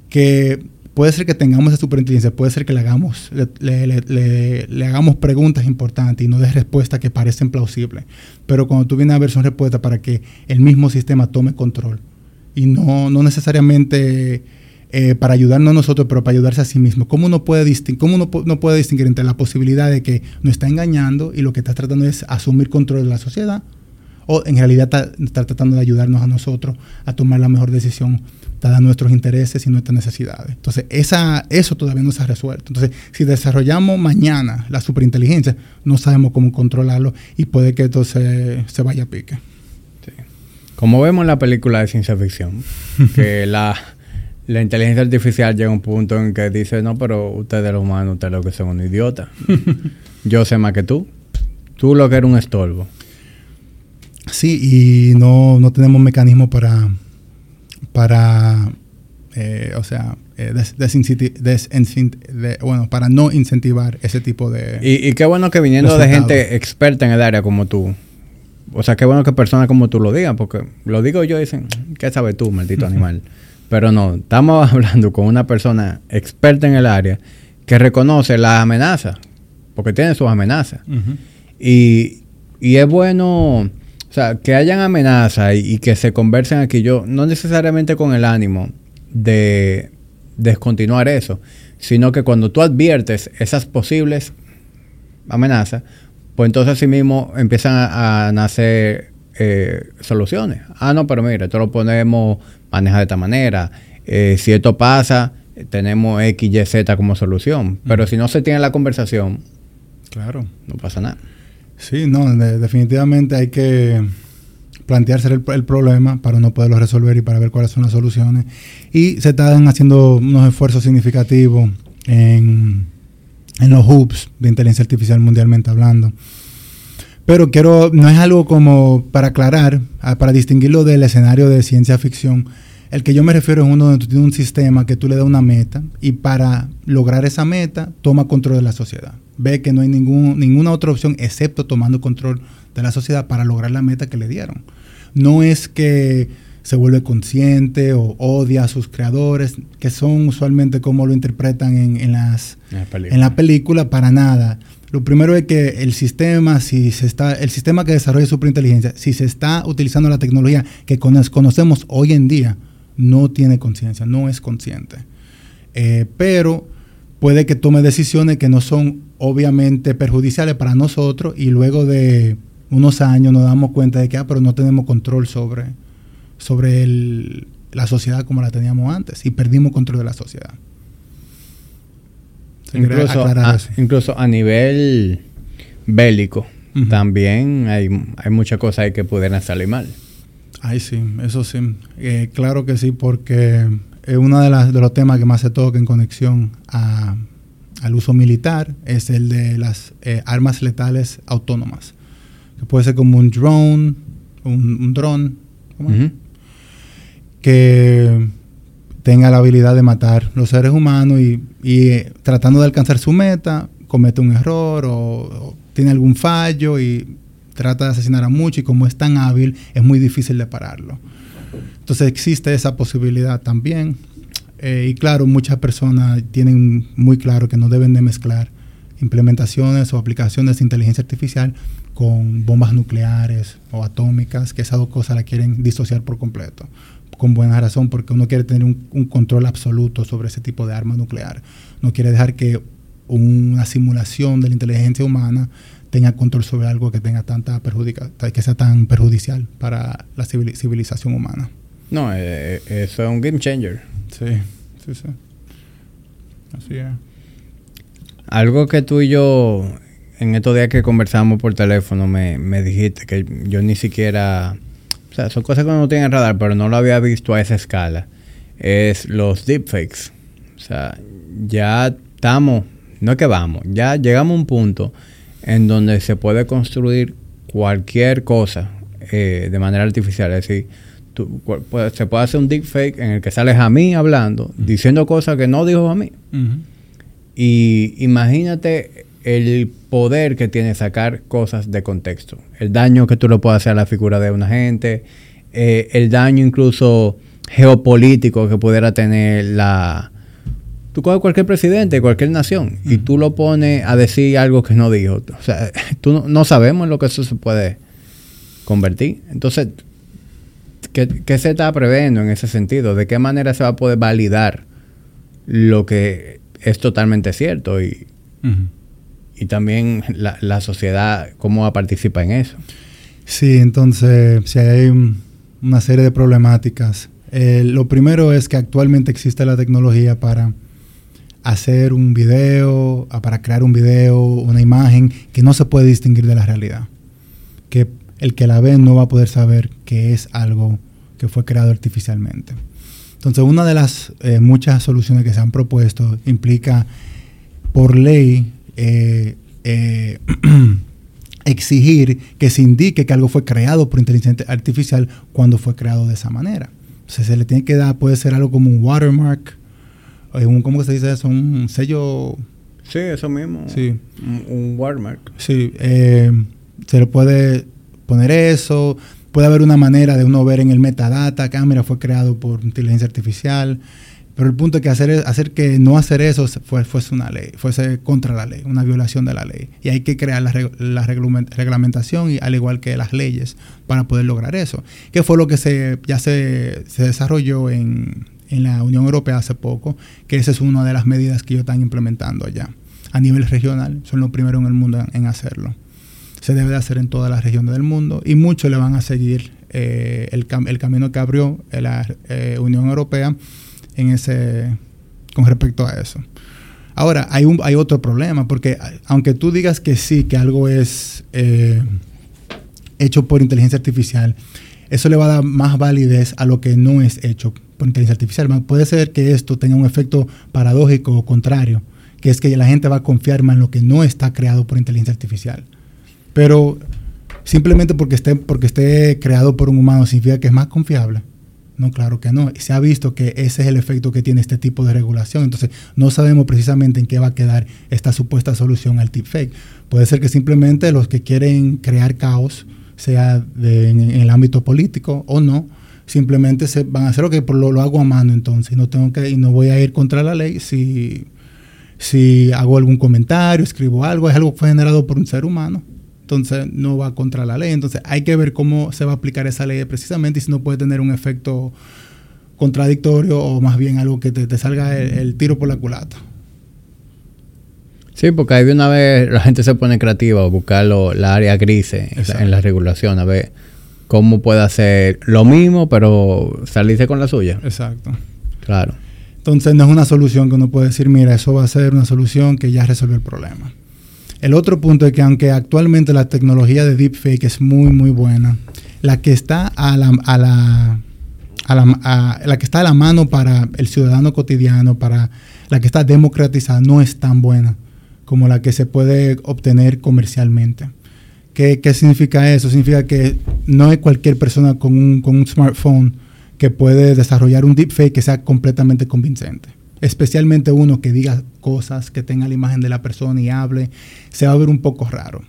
Que puede ser que tengamos esa superinteligencia, puede ser que le hagamos, le, le, hagamos preguntas importantes y no dé respuestas que parecen plausibles. Pero cuando tú vienes a ver son respuestas para que el mismo sistema tome control y no, no necesariamente eh, para ayudarnos a nosotros, pero para ayudarse a sí mismo. ¿Cómo uno puede, cómo uno no puede distinguir entre la posibilidad de que nos está engañando y lo que está tratando es asumir control de la sociedad? O en realidad está, tratando de ayudarnos a nosotros a tomar la mejor decisión dadas nuestros intereses y nuestras necesidades. Entonces, esa, eso todavía no se ha resuelto. Entonces, si desarrollamos mañana la superinteligencia, no sabemos cómo controlarlo y puede que esto se, se vaya a pique. Como vemos en la película de ciencia ficción, que la, la inteligencia artificial llega a un punto en que dice, no, pero ustedes los humanos, ustedes lo que son un idiota. Yo sé más que tú. Tú lo que eres un estorbo. Sí, y no, no tenemos mecanismos para, para eh, o sea, eh, bueno, para no incentivar ese tipo de... Y, y qué bueno que viniendo de gente experta en el área como tú, o sea, qué bueno que personas como tú lo digan, porque lo digo yo y dicen, ¿qué sabes tú, maldito animal? Pero no, estamos hablando con una persona experta en el área que reconoce las amenazas, porque tiene sus amenazas. y, y, es bueno, o sea, que hayan amenazas y, que se conversen aquí, yo, no necesariamente con el ánimo de descontinuar eso, sino que cuando tú adviertes esas posibles amenazas, pues entonces así mismo empiezan a, nacer eh, soluciones. Ah, no, pero mire, esto lo podemos manejar de esta manera. Eh, si esto pasa, tenemos X, Y, Z como solución. Pero si no se tiene la conversación, claro, no pasa nada. Sí, no, definitivamente hay que plantearse el, el, problema para no poderlo resolver y para ver cuáles son las soluciones. Y se están haciendo unos esfuerzos significativos en en los hubs de inteligencia artificial mundialmente hablando. Pero quiero, no es algo como para aclarar, ah, para distinguirlo del escenario de ciencia ficción. El que yo me refiero es uno donde tú tienes un sistema que tú le das una meta y para lograr esa meta toma control de la sociedad. Ve que no hay ningún, ninguna otra opción excepto tomando control de la sociedad para lograr la meta que le dieron. No es que se vuelve consciente o odia a sus creadores, que son usualmente como lo interpretan en, las, en la película, para nada. Lo primero es que el sistema, si se está, el sistema que desarrolla superinteligencia, si se está utilizando la tecnología que conocemos hoy en día, no tiene conciencia, no es consciente. Eh, pero puede que tome decisiones que no son obviamente perjudiciales para nosotros y luego de unos años nos damos cuenta de que, ah, pero no tenemos control sobre, sobre la sociedad como la teníamos antes y perdimos control de la sociedad. Incluso a, incluso a, nivel bélico, también hay, hay muchas cosas ahí que pudieran salir mal. Ay, sí, eso sí. Eh, claro que sí, porque es uno de, las, de los temas que más se toca en conexión al uso militar, es el de las eh, armas letales autónomas. Que puede ser como un drone, un, dron, que tenga la habilidad de matar los seres humanos y, eh, tratando de alcanzar su meta, comete un error o, tiene algún fallo y trata de asesinar a muchos y como es tan hábil es muy difícil de pararlo. Entonces existe esa posibilidad también. Eh, y claro, muchas personas tienen muy claro que no deben de mezclar implementaciones o aplicaciones de inteligencia artificial con bombas nucleares o atómicas, que esas dos cosas la quieren disociar por completo con buena razón, porque uno quiere tener un, control absoluto sobre ese tipo de arma nuclear. No quiere dejar que una simulación de la inteligencia humana tenga control sobre algo que tenga tanta perjudica, que sea tan perjudicial para la civilización humana. No, eh, eh, eso es un game changer. Sí, sí, sí. Así es. Algo que tú y yo, en estos días que conversamos por teléfono, me, me dijiste que yo ni siquiera o sea, son cosas que uno no tiene en radar, pero no lo había visto a esa escala, es los deepfakes. O sea, ya estamos, no es que vamos, ya llegamos a un punto en donde se puede construir cualquier cosa eh, de manera artificial. Es decir, se puede hacer un deepfake en el que sales a mí hablando, diciendo cosas que no dijo a mí. Y imagínate el poder que tiene sacar cosas de contexto, el daño que tú le puedes hacer a la figura de una gente, eh, el daño incluso geopolítico que pudiera tener la... Tú coges cualquier presidente de cualquier nación y tú lo pones a decir algo que no dijo. O sea, tú no, sabemos en lo que eso se puede convertir. Entonces, ¿qué, se está previendo en ese sentido? ¿De qué manera se va a poder validar lo que es totalmente cierto? Y, y también la, sociedad, cómo participa en eso. Sí, entonces, si hay una serie de problemáticas. Eh, lo primero es que actualmente existe la tecnología para hacer un video, para crear un video, una imagen que no se puede distinguir de la realidad. Que el que la ve no va a poder saber que es algo que fue creado artificialmente. Entonces, una de las eh, muchas soluciones que se han propuesto implica por ley eh, eh, exigir que se indique que algo fue creado por inteligencia artificial cuando fue creado de esa manera. Se le tiene que dar, puede ser algo como un watermark, un, ¿cómo se dice eso? Un sello. Sí, eso mismo. Sí. Un, watermark. Sí. se le puede poner eso Puede haber una manera de uno ver en el metadata que, ah, fue creado por inteligencia artificial. Pero el punto es que hacer, hacer que no hacer eso fue, fuese una ley, fuese contra la ley, una violación de la ley. Y hay que crear la, la reglamentación, y, al igual que las leyes, para poder lograr eso. Que fue lo que se, ya se, se desarrolló en, en la Unión Europea hace poco, que esa es una de las medidas que ellos están implementando allá. A nivel regional, son los primeros en el mundo en hacerlo se debe de hacer en todas las regiones del mundo y muchos le van a seguir eh, el, el, camino que abrió la eh, Unión Europea en ese, con respecto a eso. Ahora, hay, un, hay otro problema, porque aunque tú digas que sí, que algo es eh, hecho por inteligencia artificial, eso le va a dar más validez a lo que no es hecho por inteligencia artificial. Puede ser que esto tenga un efecto paradójico o contrario, que es que la gente va a confiar más en lo que no está creado por inteligencia artificial. Pero simplemente porque esté, porque esté creado por un humano significa que es más confiable. No, claro que no. Se ha visto que ese es el efecto que tiene este tipo de regulación. Entonces, no sabemos precisamente en qué va a quedar esta supuesta solución al deepfake. Puede ser que simplemente los que quieren crear caos, sea en, el ámbito político o no, simplemente se van a hacer lo que lo, lo hago a mano entonces. No tengo que, y no voy a ir contra la ley si, si hago algún comentario, escribo algo, es algo que fue generado por un ser humano entonces no va contra la ley. Entonces hay que ver cómo se va a aplicar esa ley precisamente y si no puede tener un efecto contradictorio o más bien algo que te, salga el, tiro por la culata. Sí, porque ahí de una vez la gente se pone creativa a buscar la área gris en la, regulación, a ver cómo puede hacer lo mismo, pero salirse con la suya. Exacto. Claro. Entonces no es una solución que uno puede decir, mira, eso va a ser una solución que ya resuelve el problema. El otro punto es que aunque actualmente la tecnología de deepfake es muy, muy buena, la que está a la, que está a la mano para el ciudadano cotidiano, para la que está democratizada, no es tan buena como la que se puede obtener comercialmente. ¿Qué, ¿Qué, significa eso? Significa que no hay cualquier persona con un, con un smartphone que puede desarrollar un deepfake que sea completamente convincente especialmente uno que diga cosas, que tenga la imagen de la persona y hable, se va a ver un poco raro.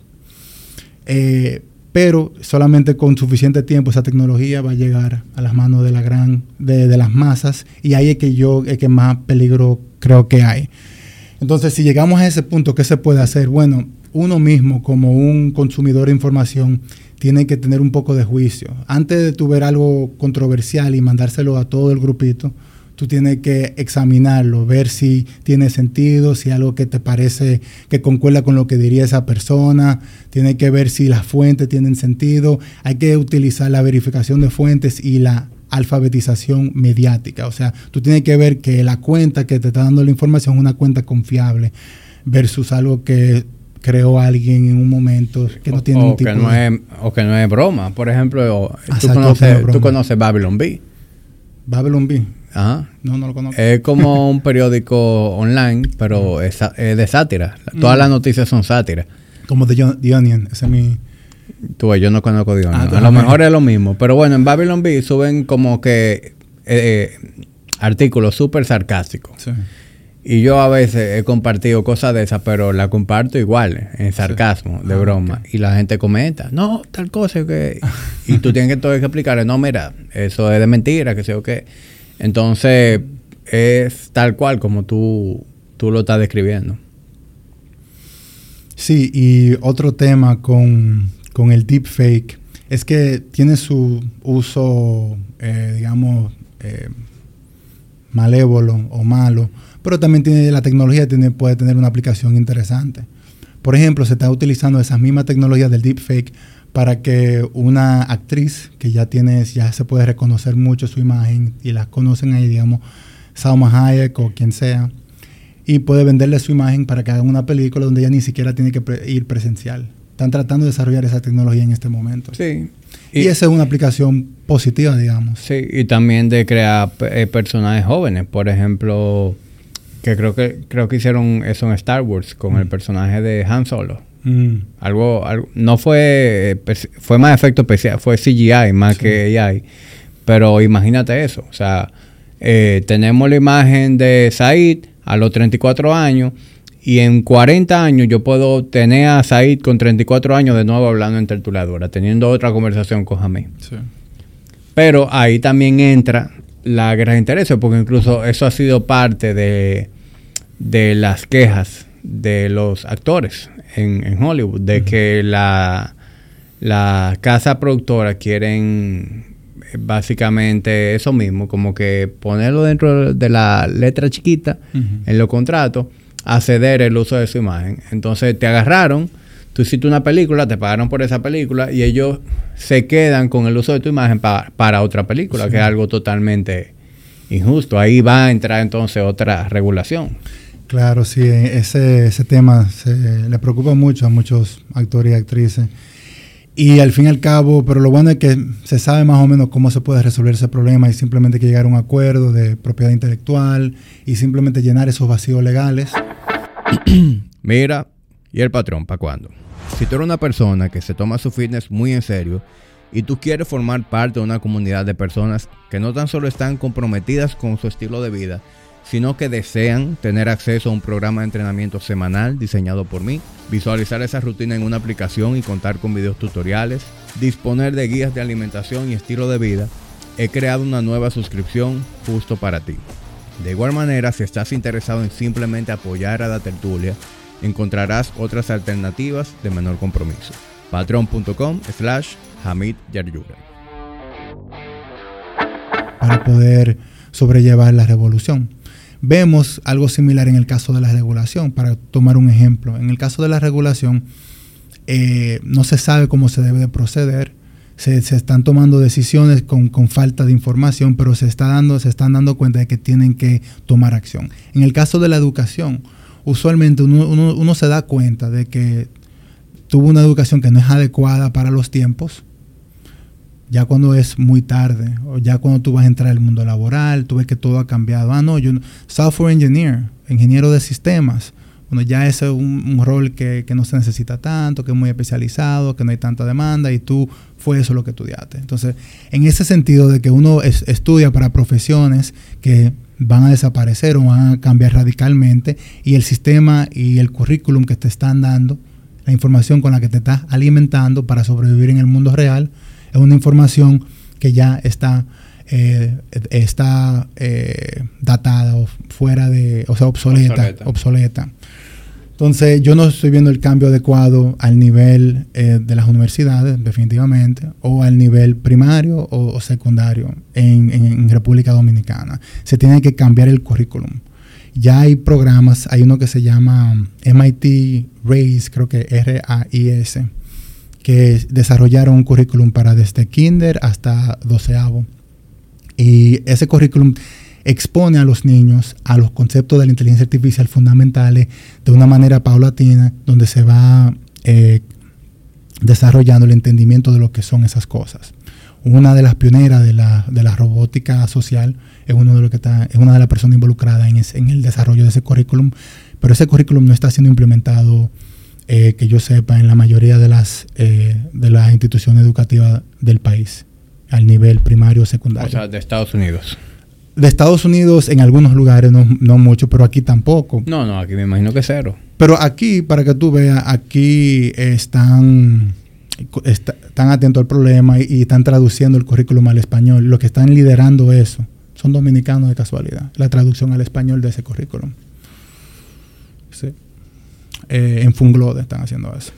Eh, pero solamente con suficiente tiempo esa tecnología va a llegar a las manos de la gran, de, las masas, y ahí es que yo, es que más peligro creo que hay. Entonces, si llegamos a ese punto, ¿qué se puede hacer? Bueno, uno mismo como un consumidor de información tiene que tener un poco de juicio. Antes de tu ver algo controversial y mandárselo a todo el grupito, tú tienes que examinarlo, ver si tiene sentido, si algo que te parece que concuerda con lo que diría esa persona, tiene que ver si las fuentes tienen sentido, hay que utilizar la verificación de fuentes y la alfabetización mediática, o sea, tú tienes que ver que la cuenta que te está dando la información es una cuenta confiable versus algo que creó alguien en un momento que no tiene o un tipo que no es, o que no es broma. Por ejemplo, tú, conoces, tú conoces Babylon B. Babylon B. Ajá. No, no lo conozco. Es como un periódico online, pero es, de sátira. Todas las noticias son sátiras. Como The, Onion, ese es mi... Tú, yo no conozco The Onion. Ah, a lo mejor es lo mismo. Pero bueno, en Babylon B suben como que eh, eh, artículos súper sarcásticos. Sí. Y yo a veces he compartido cosas de esas, pero la comparto igual, en sarcasmo, de ah, broma. Y la gente comenta, no, tal cosa que... y tú tienes que todo que explicarle, no, mira, eso es de mentira, que sé o qué. Entonces, es tal cual como tú, tú lo estás describiendo. Sí, y otro tema con, con el deepfake es que tiene su uso, eh, digamos, eh, malévolo o malo, pero también tiene la tecnología tiene, puede tener una aplicación interesante. Por ejemplo, se está utilizando esas mismas tecnologías del deepfake para que una actriz que ya tiene, ya se puede reconocer mucho su imagen y la conocen ahí, digamos, Salma Hayek o quien sea, y puede venderle su imagen para que haga una película donde ella ni siquiera tiene que ir presencial. están tratando de desarrollar esa tecnología en este momento. Sí. Y, esa es una aplicación positiva, digamos. Sí, y también de crear eh, personajes jóvenes. Por ejemplo, que creo que creo que hicieron eso en Star Wars con el personaje de Han Solo. Mm. Algo, no fue fue más efecto especial, fue CGI más que AI. Pero imagínate eso, o sea, eh, tenemos la imagen de Said a los 34 años y en 40 años yo puedo tener a Said con 34 años de nuevo hablando en tertuladora, teniendo otra conversación con Jamé. Pero ahí también entra la guerra de intereses, porque incluso eso ha sido parte de, de las quejas de los actores en, Hollywood, de que la, la casa productora quieren básicamente eso mismo, como que ponerlo dentro de la letra chiquita en los contratos, acceder el uso de su imagen. Entonces te agarraron, tú hiciste una película, te pagaron por esa película y ellos se quedan con el uso de tu imagen para otra película, que es algo totalmente injusto. Ahí va a entrar entonces otra regulación. Claro, sí, ese, ese tema le preocupa mucho a muchos actores y actrices. Y al fin y al cabo, pero lo bueno es que se sabe más o menos cómo se puede resolver ese problema y simplemente que llegar a un acuerdo de propiedad intelectual y simplemente llenar esos vacíos legales. Mira, ¿y el patrón para cuándo? Si tú eres una persona que se toma su fitness muy en serio y tú quieres formar parte de una comunidad de personas que no tan solo están comprometidas con su estilo de vida, sino que desean tener acceso a un programa de entrenamiento semanal diseñado por mí, visualizar esa rutina en una aplicación y contar con videos tutoriales, disponer de guías de alimentación y estilo de vida, he creado una nueva suscripción justo para ti. De igual manera, si estás interesado en simplemente apoyar a la tertulia, encontrarás otras alternativas de menor compromiso. patreon.com slash Hamid Para poder sobrellevar la revolución. Vemos algo similar en el caso de la regulación, para tomar un ejemplo. En el caso de la regulación, eh, no se sabe cómo se debe de proceder, se, están tomando decisiones con, falta de información, pero se, está dando, se están dando cuenta de que tienen que tomar acción. En el caso de la educación, usualmente uno, uno se da cuenta de que tuvo una educación que no es adecuada para los tiempos, ya cuando es muy tarde, o ya cuando tú vas a entrar al mundo laboral, tú ves que todo ha cambiado. Ah, no, yo software engineer, ingeniero de sistemas. Bueno, ya ese es un, rol que, no se necesita tanto, que es muy especializado, que no hay tanta demanda y tú fue eso lo que estudiaste. Entonces, en ese sentido de que uno estudia para profesiones que van a desaparecer o van a cambiar radicalmente y el sistema y el currículum que te están dando, la información con la que te estás alimentando para sobrevivir en el mundo real, es una información que ya está, eh, está eh, datada o fuera de, o sea, obsoleta, obsoleta. Entonces, yo no estoy viendo el cambio adecuado al nivel eh, de las universidades, definitivamente, o al nivel primario o, secundario en, República Dominicana. Se tiene que cambiar el currículum. Ya hay programas, hay uno que se llama MIT RAISE, creo que R-A-I-S, que desarrollaron un currículum para desde kinder hasta doceavo. Y ese currículum expone a los niños a los conceptos de la inteligencia artificial fundamentales de una manera paulatina, donde se va eh, desarrollando el entendimiento de lo que son esas cosas. Una de las pioneras de la, de la robótica social es, uno de lo que está, es una de las personas involucradas en el desarrollo de ese currículum, pero ese currículum no está siendo implementado eh, que yo sepa, en la mayoría de las, eh, de las instituciones educativas del país, al nivel primario o secundario. O sea, de Estados Unidos. De Estados Unidos en algunos lugares, no, no mucho, pero aquí tampoco. No, no, aquí me imagino que cero. Pero aquí, para que tú veas, aquí están, están atentos al problema y, y están traduciendo el currículum al español. Los que están liderando eso son dominicanos de casualidad, la traducción al español de ese currículum. Eh, en Funglode están haciendo eso.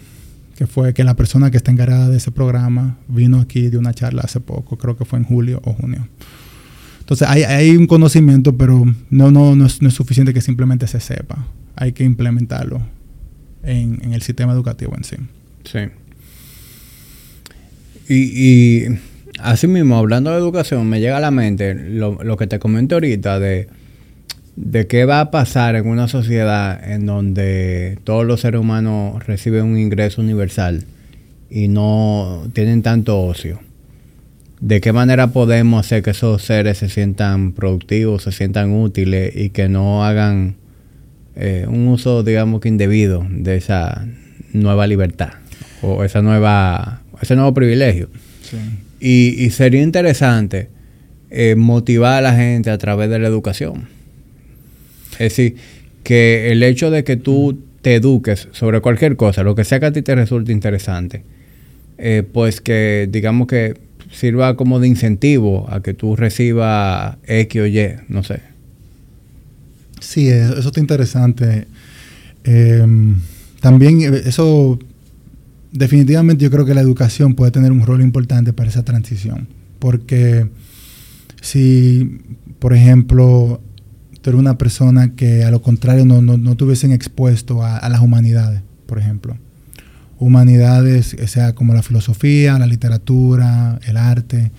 Que fue que la persona que está encargada de ese programa vino aquí de una charla hace poco, creo que fue en julio o junio. Entonces hay, hay un conocimiento, pero no, no, no, es, suficiente que simplemente se sepa. Hay que implementarlo en, en el sistema educativo en sí. Sí. Y, y así mismo, hablando de educación, me llega a la mente lo, lo que te comenté ahorita de de qué va a pasar en una sociedad en donde todos los seres humanos reciben un ingreso universal y no tienen tanto ocio. ¿De qué manera podemos hacer que esos seres se sientan productivos, se sientan útiles y que no hagan eh, un uso, digamos que indebido de esa nueva libertad o esa nueva, ese nuevo privilegio? Y, sería interesante eh, motivar a la gente a través de la educación. Es decir, que el hecho de que tú te eduques sobre cualquier cosa, lo que sea que a ti te resulte interesante, eh, pues que digamos que sirva como de incentivo a que tú recibas X o Y, no sé. Sí, eso está interesante. Em, también eh, eso, definitivamente yo creo que la educación puede tener un rol importante para esa transición, porque si, por ejemplo, tú eres una persona que a lo contrario no, no, tuviesen expuesto a, las humanidades, por ejemplo, humanidades, sea como la filosofía, la literatura, el arte.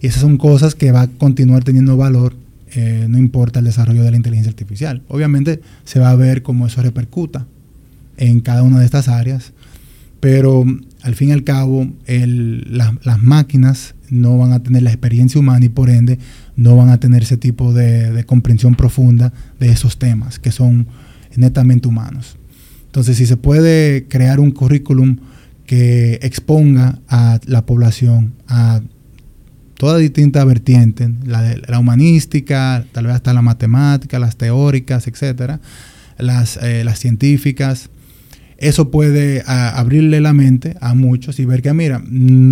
Y esas son cosas que va a continuar teniendo valor, eh, no importa el desarrollo de la inteligencia artificial. Obviamente se va a ver cómo eso repercuta en cada una de estas áreas, pero al fin y al cabo las máquinas no van a tener la experiencia humana y por ende no van a tener ese tipo de comprensión profunda de esos temas que son netamente humanos. Entonces, si se puede crear un currículum que exponga a la población a todas distintas vertientes, la, la humanística, tal vez hasta la matemática, las teóricas, etcétera, las, eh, las científicas, eso puede abrirle la mente a muchos y ver que, mira,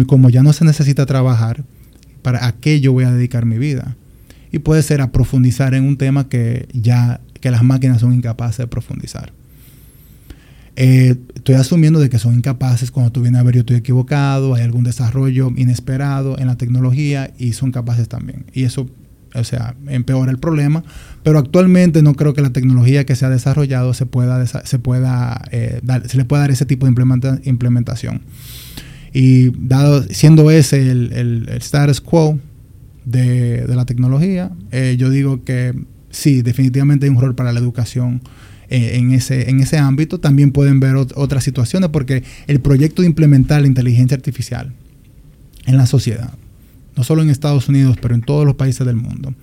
como ya no se necesita trabajar, ¿para a qué yo voy a dedicar mi vida? Y puede ser a profundizar en un tema que ya que las máquinas son incapaces de profundizar. Eh, estoy asumiendo de que son incapaces cuando tú vienes a ver yo estoy equivocado, hay algún desarrollo inesperado en la tecnología y son capaces también. Y eso, o sea, empeora el problema, pero actualmente no creo que la tecnología que se ha desarrollado se pueda, se pueda eh, dar, se le pueda dar ese tipo de implementación. Y dado, siendo ese el, status quo de, la tecnología, eh, yo digo que sí, definitivamente hay un rol para la educación eh, en, ese, en ese ámbito, también pueden ver otras situaciones, porque el proyecto de implementar la inteligencia artificial en la sociedad, no solo en Estados Unidos, pero en todos los países del mundo,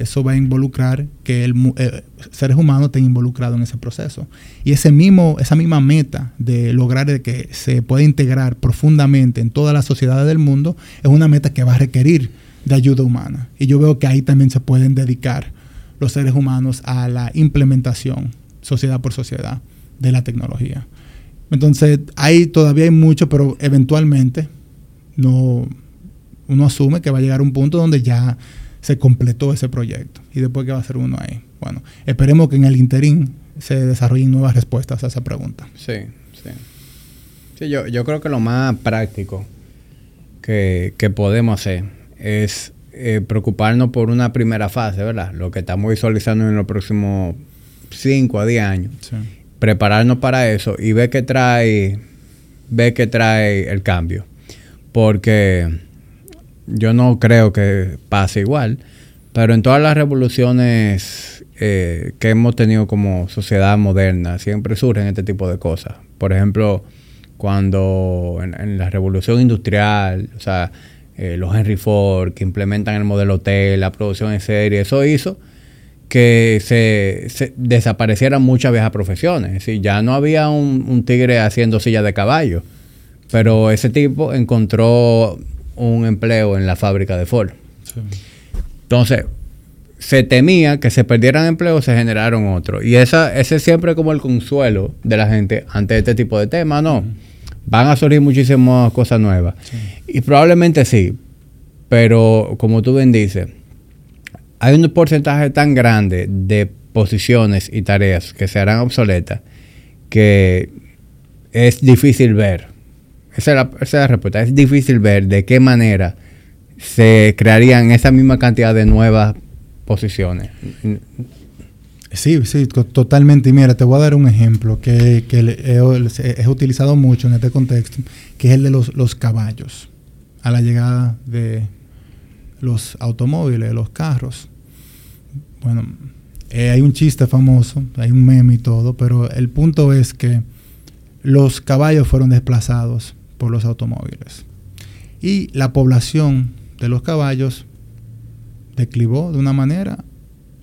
eso va a involucrar que el, eh, seres humanos estén involucrados en ese proceso. Y ese mismo, esa misma meta de lograr que se pueda integrar profundamente en todas las sociedades del mundo es una meta que va a requerir de ayuda humana. Y yo veo que ahí también se pueden dedicar los seres humanos a la implementación sociedad por sociedad de la tecnología. Entonces, ahí todavía hay mucho, pero eventualmente no, uno asume que va a llegar un punto donde ya se completó ese proyecto. ¿Y después qué va a hacer uno ahí? Bueno, esperemos que en el interín se desarrollen nuevas respuestas a esa pregunta. Sí, sí. Sí, yo, yo creo que lo más práctico que, podemos hacer es eh, preocuparnos por una primera fase, ¿verdad? Lo que estamos visualizando en los próximos 5 a 10 años. Prepararnos para eso y ver qué trae, ver qué trae el cambio. Porque yo no creo que pase igual, pero en todas las revoluciones eh, que hemos tenido como sociedad moderna, siempre surgen este tipo de cosas. Por ejemplo, cuando en, la revolución industrial, o sea, eh, los Henry Ford, que implementan el modelo T, la producción en serie, eso hizo que se, desaparecieran muchas viejas profesiones. Ya no había un, tigre haciendo silla de caballo, pero ese tipo encontró un empleo en la fábrica de Ford. Entonces, se temía que se perdieran empleos, se generaron otros. Y esa, ese es siempre como el consuelo de la gente ante este tipo de temas, ¿no? Van a surgir muchísimas cosas nuevas. Y probablemente sí, pero como tú bien dices, hay un porcentaje tan grande de posiciones y tareas que se harán obsoletas que es difícil ver. Esa es, la, respuesta. Es difícil ver de qué manera se crearían esa misma cantidad de nuevas posiciones. Sí, sí, totalmente. Y mira, te voy a dar un ejemplo que, es utilizado mucho en este contexto, que es el de los, los caballos a la llegada de los automóviles, los carros. Bueno, Eh, hay un chiste famoso, hay un meme y todo, pero el punto es que los caballos fueron desplazados por los automóviles. Y la población de los caballos declivó de una manera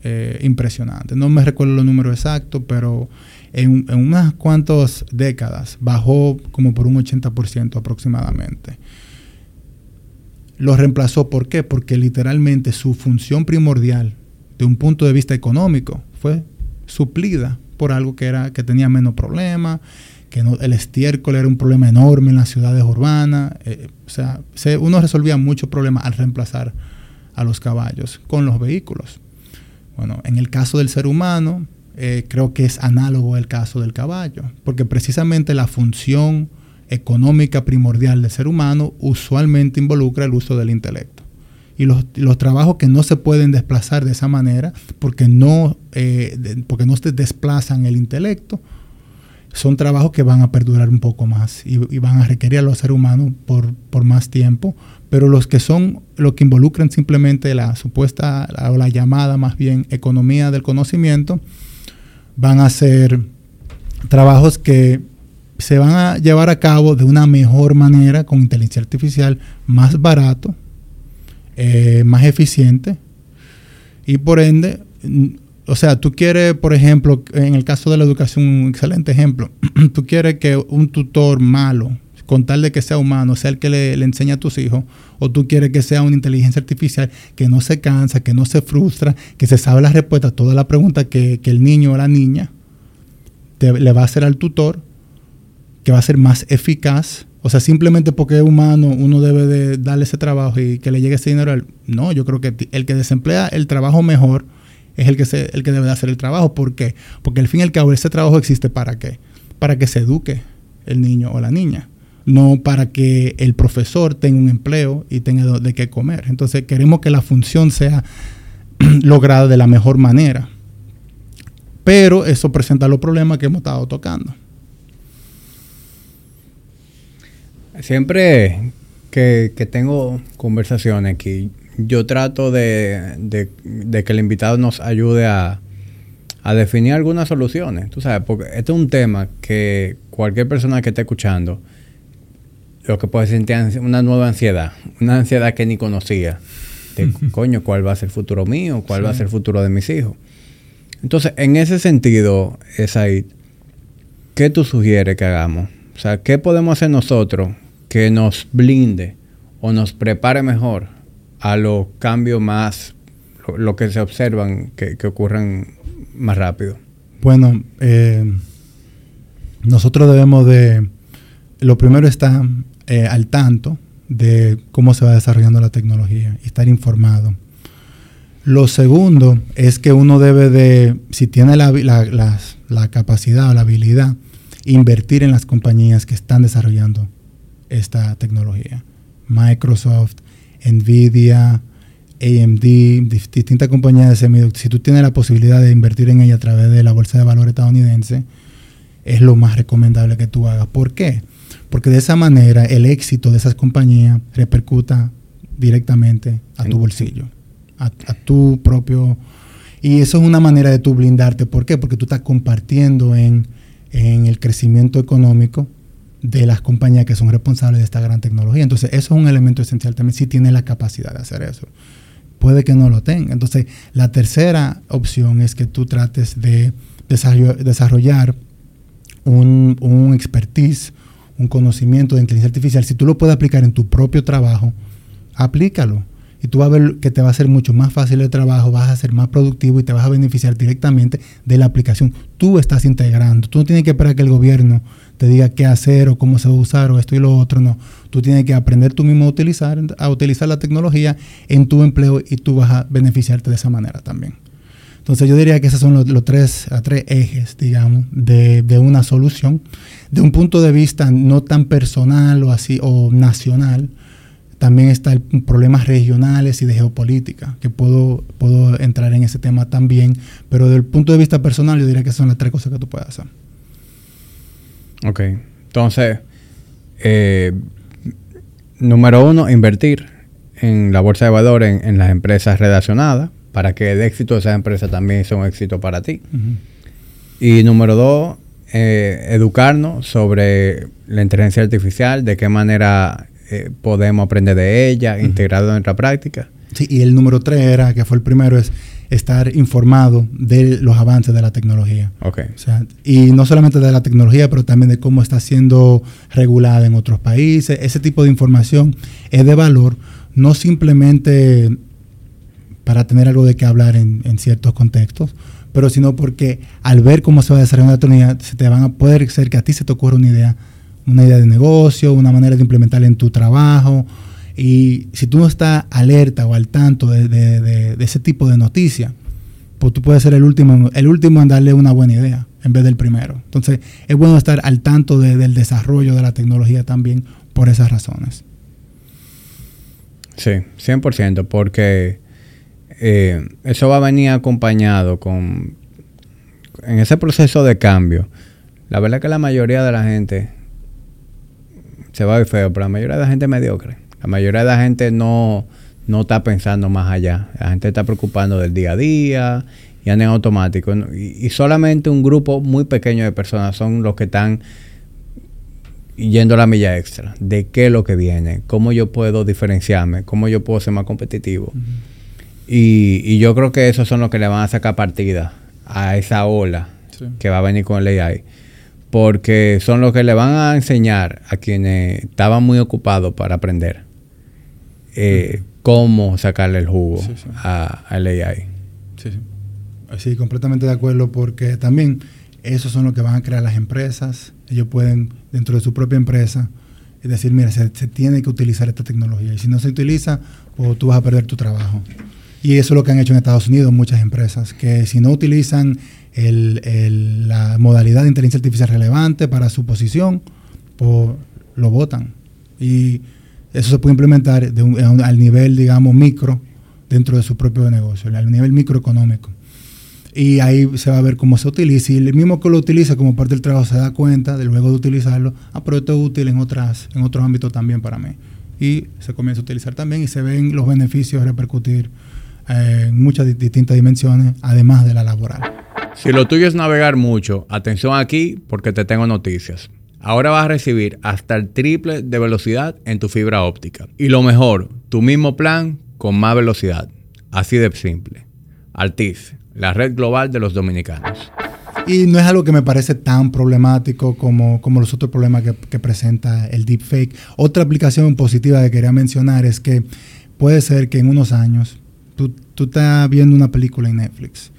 eh, impresionante. No me recuerdo los números exactos, pero en, unas cuantas décadas bajó como por un 80% aproximadamente. Lo reemplazó, ¿por qué? Porque literalmente su función primordial de un punto de vista económico fue suplida por algo que, era, que tenía menos problemas, que el estiércol era un problema enorme en las ciudades urbanas. Eh, o sea, uno resolvía muchos problemas al reemplazar a los caballos con los vehículos. Bueno, en el caso del ser humano, eh, creo que es análogo al caso del caballo, porque precisamente la función económica primordial del ser humano usualmente involucra el uso del intelecto. Y los, trabajos que no se pueden desplazar de esa manera, porque no, eh, porque no se desplazan el intelecto, son trabajos que van a perdurar un poco más y, van a requerir a los seres humanos por, por, más tiempo, pero los que son, los que involucran simplemente la supuesta o la llamada más bien economía del conocimiento, van a ser trabajos que se van a llevar a cabo de una mejor manera con inteligencia artificial, más barato, eh, más eficiente y por ende o sea, tú quieres, por ejemplo, en el caso de la educación, un excelente ejemplo, tú quieres que un tutor malo, con tal de que sea humano, sea el que le, enseña a tus hijos, o tú quieres que sea una inteligencia artificial que no se cansa, que no se frustra, que se sabe la respuesta a todas las preguntas que, el niño o la niña le va a hacer al tutor, que va a ser más eficaz. O sea, simplemente porque es humano, uno debe de darle ese trabajo y que le llegue ese dinero. No, yo creo que el que desemplea el trabajo mejor, es el que, se, el que debe de hacer el trabajo. ¿Por qué? Porque al fin y al cabo ese trabajo existe para qué? Para que se eduque el niño o la niña, no para que el profesor tenga un empleo y tenga de qué comer. Entonces queremos que la función sea lograda de la mejor manera. Pero eso presenta los problemas que hemos estado tocando. Siempre que, que tengo conversaciones aquí, yo trato de, que el invitado nos ayude a, definir algunas soluciones. Tú sabes, porque este es un tema que cualquier persona que esté escuchando, lo que puede sentir una nueva ansiedad, una ansiedad que ni conocía. De, coño, ¿cuál va a ser el futuro mío? ¿Cuál va a ser el futuro de mis hijos? Entonces, en ese sentido, Esaid, ¿qué tú sugieres que hagamos? O sea, ¿qué podemos hacer nosotros que nos blinde o nos prepare mejor a los cambios más, lo, que se observan que, ocurran más rápido? Bueno, eh, nosotros debemos de, lo primero está eh, al tanto de cómo se va desarrollando la tecnología y estar informado. Lo segundo es que uno debe de, si tiene la, la, capacidad o la habilidad, invertir en las compañías que están desarrollando esta tecnología. Microsoft, Nvidia, AMD, distintas compañías de semiconductores, si tú tienes la posibilidad de invertir en ella a través de la bolsa de valores estadounidense, es lo más recomendable que tú hagas. ¿Por qué? Porque de esa manera el éxito de esas compañías repercuta directamente a tu bolsillo, a, tu propio... Y eso es una manera de tú blindarte. ¿Por qué? Porque tú estás compartiendo en, en el crecimiento económico de las compañías que son responsables de esta gran tecnología. Entonces, eso es un elemento esencial también, si tiene la capacidad de hacer eso. Puede que no lo tenga. Entonces, la tercera opción es que tú trates de desarrollar un, un expertise, un conocimiento de inteligencia artificial. Si tú lo puedes aplicar en tu propio trabajo, aplícalo y tú vas a ver que te va a ser mucho más fácil el trabajo, vas a ser más productivo y te vas a beneficiar directamente de la aplicación. Tú estás integrando, tú no tienes que esperar que el gobierno te diga qué hacer o cómo se va a usar o esto y lo otro, no. Tú tienes que aprender tú mismo a utilizar, a utilizar la tecnología en tu empleo y tú vas a beneficiarte de esa manera también. Entonces yo diría que esos son los, tres, tres ejes, digamos, de, de, una solución. De un punto de vista no tan personal o así, o nacional, también está el problemas regionales y de geopolítica, que puedo, puedo entrar en ese tema también, pero desde el punto de vista personal yo diría que son las tres cosas que tú puedes hacer. Ok, entonces, eh, número uno, invertir en la bolsa de valores en, las empresas relacionadas para que el éxito de esa empresa también sea un éxito para ti. Y número dos, eh, educarnos sobre la inteligencia artificial, de qué manera eh, podemos aprender de ella, integrarlo en nuestra práctica. Sí, y el número tres era, que fue el primero, es estar informado de los avances de la tecnología. Ok. y no solamente de la tecnología, pero también de cómo está siendo regulada en otros países. Ese tipo de información es de valor, no simplemente para tener algo de qué hablar en, ciertos contextos, pero sino porque al ver cómo se va a desarrollar la tecnología, se te van a poder ser que a ti se te ocurra una idea, una idea de negocio, una manera de implementarla en tu trabajo, y si tú no estás alerta o al tanto de, ese tipo de noticias, pues tú puedes ser el último, el último en darle una buena idea en vez del primero. Entonces, es bueno estar al tanto del desarrollo de la tecnología también por esas razones. Sí, 100%, porque eh, eso va a venir acompañado con, en ese proceso de cambio. La verdad que la mayoría de la gente, se va a ver feo, pero la mayoría de la gente es mediocre. La mayoría de la gente no, no está pensando más allá. La gente está preocupando del día a día y anda en automático. Y, solamente un grupo muy pequeño de personas son los que están yendo a la milla extra. De qué es lo que viene, cómo yo puedo diferenciarme, cómo yo puedo ser más competitivo. y, y, yo creo que esos son los que le van a sacar partida a esa ola que va a venir con el AI porque son los que le van a enseñar a quienes estaban muy ocupados para aprender eh, cómo sacarle el jugo A, al AI. Sí, sí. Sí, completamente de acuerdo, porque también esos son los que van a crear las empresas. Ellos pueden, dentro de su propia empresa, decir, mira, se, tiene que utilizar esta tecnología. Y si no se utiliza, pues tú vas a perder tu trabajo. Y eso es lo que han hecho en Estados Unidos muchas empresas, que si no utilizan la modalidad de inteligencia artificial relevante para su posición, pues lo votan. Y eso se puede implementar al nivel, digamos, micro dentro de su propio negocio, al nivel microeconómico. Y ahí se va a ver cómo se utiliza. Y el mismo que lo utiliza como parte del trabajo se da cuenta de luego de utilizarlo, ah, pero esto es útil en, otras, en otros ámbitos también para mí. Y se comienza a utilizar también y se ven los beneficios repercutir eh, en muchas distintas dimensiones, además de la laboral. Si lo tuyo es navegar mucho, atención aquí porque te tengo noticias. Ahora vas a recibir hasta el triple de velocidad en tu fibra óptica. Y lo mejor, tu mismo plan con más velocidad. Así de simple. Altiz, la red global de los dominicanos. Y no es algo que me parece tan problemático como, como los otros problemas que, presenta el deepfake. Otra aplicación positiva que quería mencionar es que puede ser que en unos años tú, tú estás viendo una película en Netflix,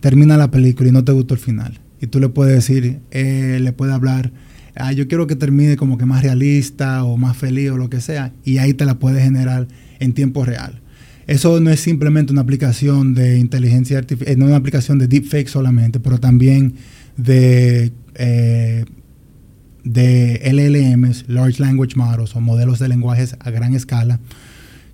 termina la película y no te gustó el final. Y tú le puedes decir, eh, le puedes hablar ah, yo quiero que termine como que más realista o más feliz o lo que sea, y ahí te la puedes generar en tiempo real. Eso no es simplemente una aplicación de inteligencia artificial, eh, no es una aplicación de deepfake solamente, pero también de, eh, de LLMs, Large Language Models o modelos de lenguajes a gran escala,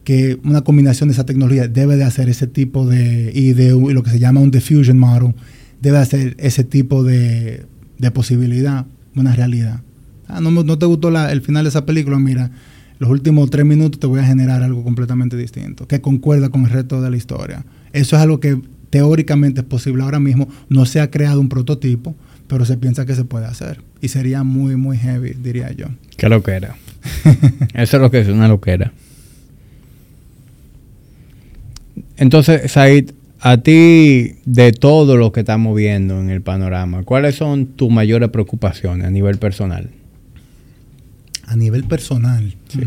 que una combinación de esa tecnología debe de hacer ese tipo de, y de lo que se llama un diffusion model, debe hacer ese tipo de, de posibilidad una realidad. Ah, no, no te gustó el final de esa película, mira, los últimos tres minutos te voy a generar algo completamente distinto, que concuerda con el resto de la historia. Eso es algo que teóricamente es posible ahora mismo. No se ha creado un prototipo, pero se piensa que se puede hacer. Y sería muy, muy heavy, diría yo. Qué loquera. Eso es lo que es una loquera. Entonces, Said, a ti, de todo lo que estamos viendo en el panorama, ¿cuáles son tus mayores preocupaciones a nivel personal? A nivel personal. Sí.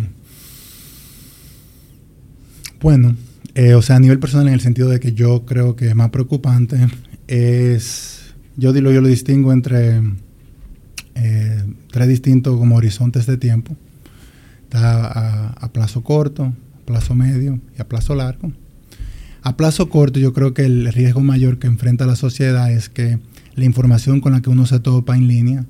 Bueno, eh, o sea, a nivel personal en el sentido de que yo creo que es más preocupante es, yo digo, yo lo distingo entre eh, tres distintos como horizontes de tiempo. Está a plazo corto, a plazo medio y a plazo largo. A plazo corto, yo creo que el riesgo mayor que enfrenta la sociedad es que la información con la que uno se topa en línea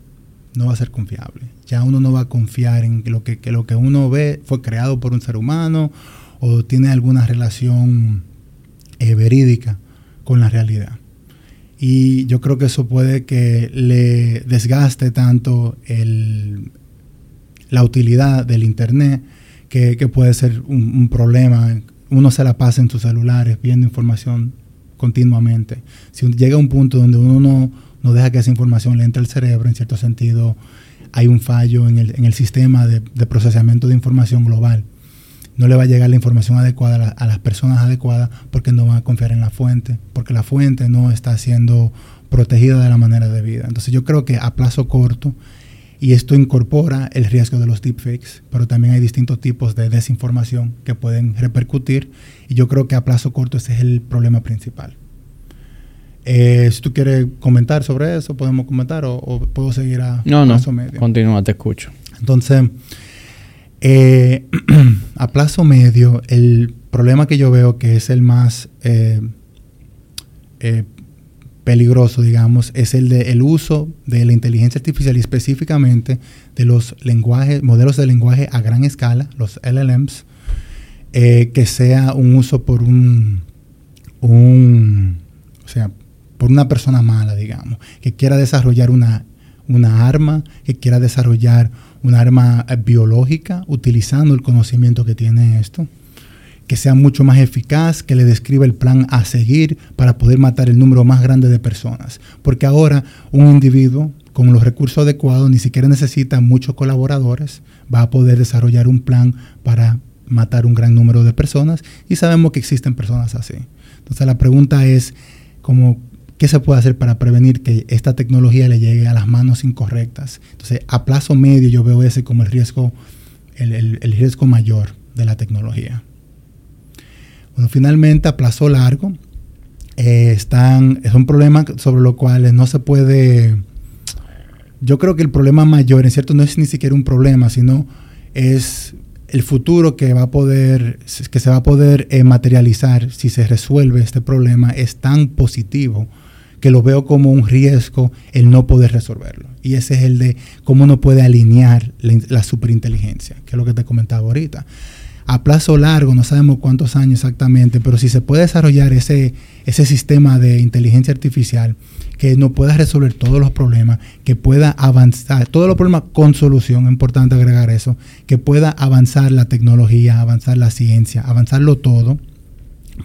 no va a ser confiable. Ya uno no va a confiar en que lo que, lo que uno ve fue creado por un ser humano o tiene alguna relación eh, verídica con la realidad. Y yo creo que eso puede que le desgaste tanto la utilidad del Internet, que, puede ser un problema uno se la pasa en sus celulares viendo información continuamente. Si llega a un punto donde uno no, no deja que esa información le entre al cerebro, en cierto sentido, hay un fallo en el, en el sistema de, procesamiento de información global. No le va a llegar la información adecuada a, a, las personas adecuadas porque no van a confiar en la fuente, porque la fuente no está siendo protegida de la manera debida. Entonces yo creo que a plazo corto, y esto incorpora el riesgo de los deepfakes, pero también hay distintos tipos de desinformación que pueden repercutir, y yo creo que a plazo corto ese es el problema principal. Eh, si tú quieres comentar sobre eso, podemos comentar o, o puedo seguir a no, plazo no, medio. Continúa, te escucho. Entonces, eh, a plazo medio, el problema que yo veo que es el más eh, eh, peligroso, digamos, es el de el uso de la inteligencia artificial y específicamente de los lenguajes, modelos de lenguaje a gran escala, los LLMs, eh, que sea un uso por un, un, o sea, por una persona mala, digamos, que quiera desarrollar una, una arma, que quiera desarrollar un arma biológica utilizando el conocimiento que tiene esto, que sea mucho más eficaz, que le describa el plan a seguir para poder matar el número más grande de personas. Porque ahora un individuo con los recursos adecuados ni siquiera necesita muchos colaboradores, va a poder desarrollar un plan para matar un gran número de personas y sabemos que existen personas así. Entonces la pregunta es, como ¿Qué se puede hacer para prevenir que esta tecnología le llegue a las manos incorrectas? Entonces, a plazo medio yo veo ese como el riesgo, el, el, el riesgo mayor de la tecnología. Bueno, finalmente, a plazo largo, eh, están, es un problema sobre lo cual no se puede... Yo creo que el problema mayor, en cierto, no es ni siquiera un problema, sino es el futuro que va a poder, que se va a poder eh, materializar si se resuelve este problema es tan positivo que lo veo como un riesgo el no poder resolverlo. Y ese es el de cómo uno puede alinear la, la superinteligencia, que es lo que te comentaba ahorita. A plazo largo, no sabemos cuántos años exactamente, pero si se puede desarrollar ese, ese sistema de inteligencia artificial que no pueda resolver todos los problemas, que pueda avanzar, todos los problemas con solución, es importante agregar eso, que pueda avanzar la tecnología, avanzar la ciencia, avanzarlo todo,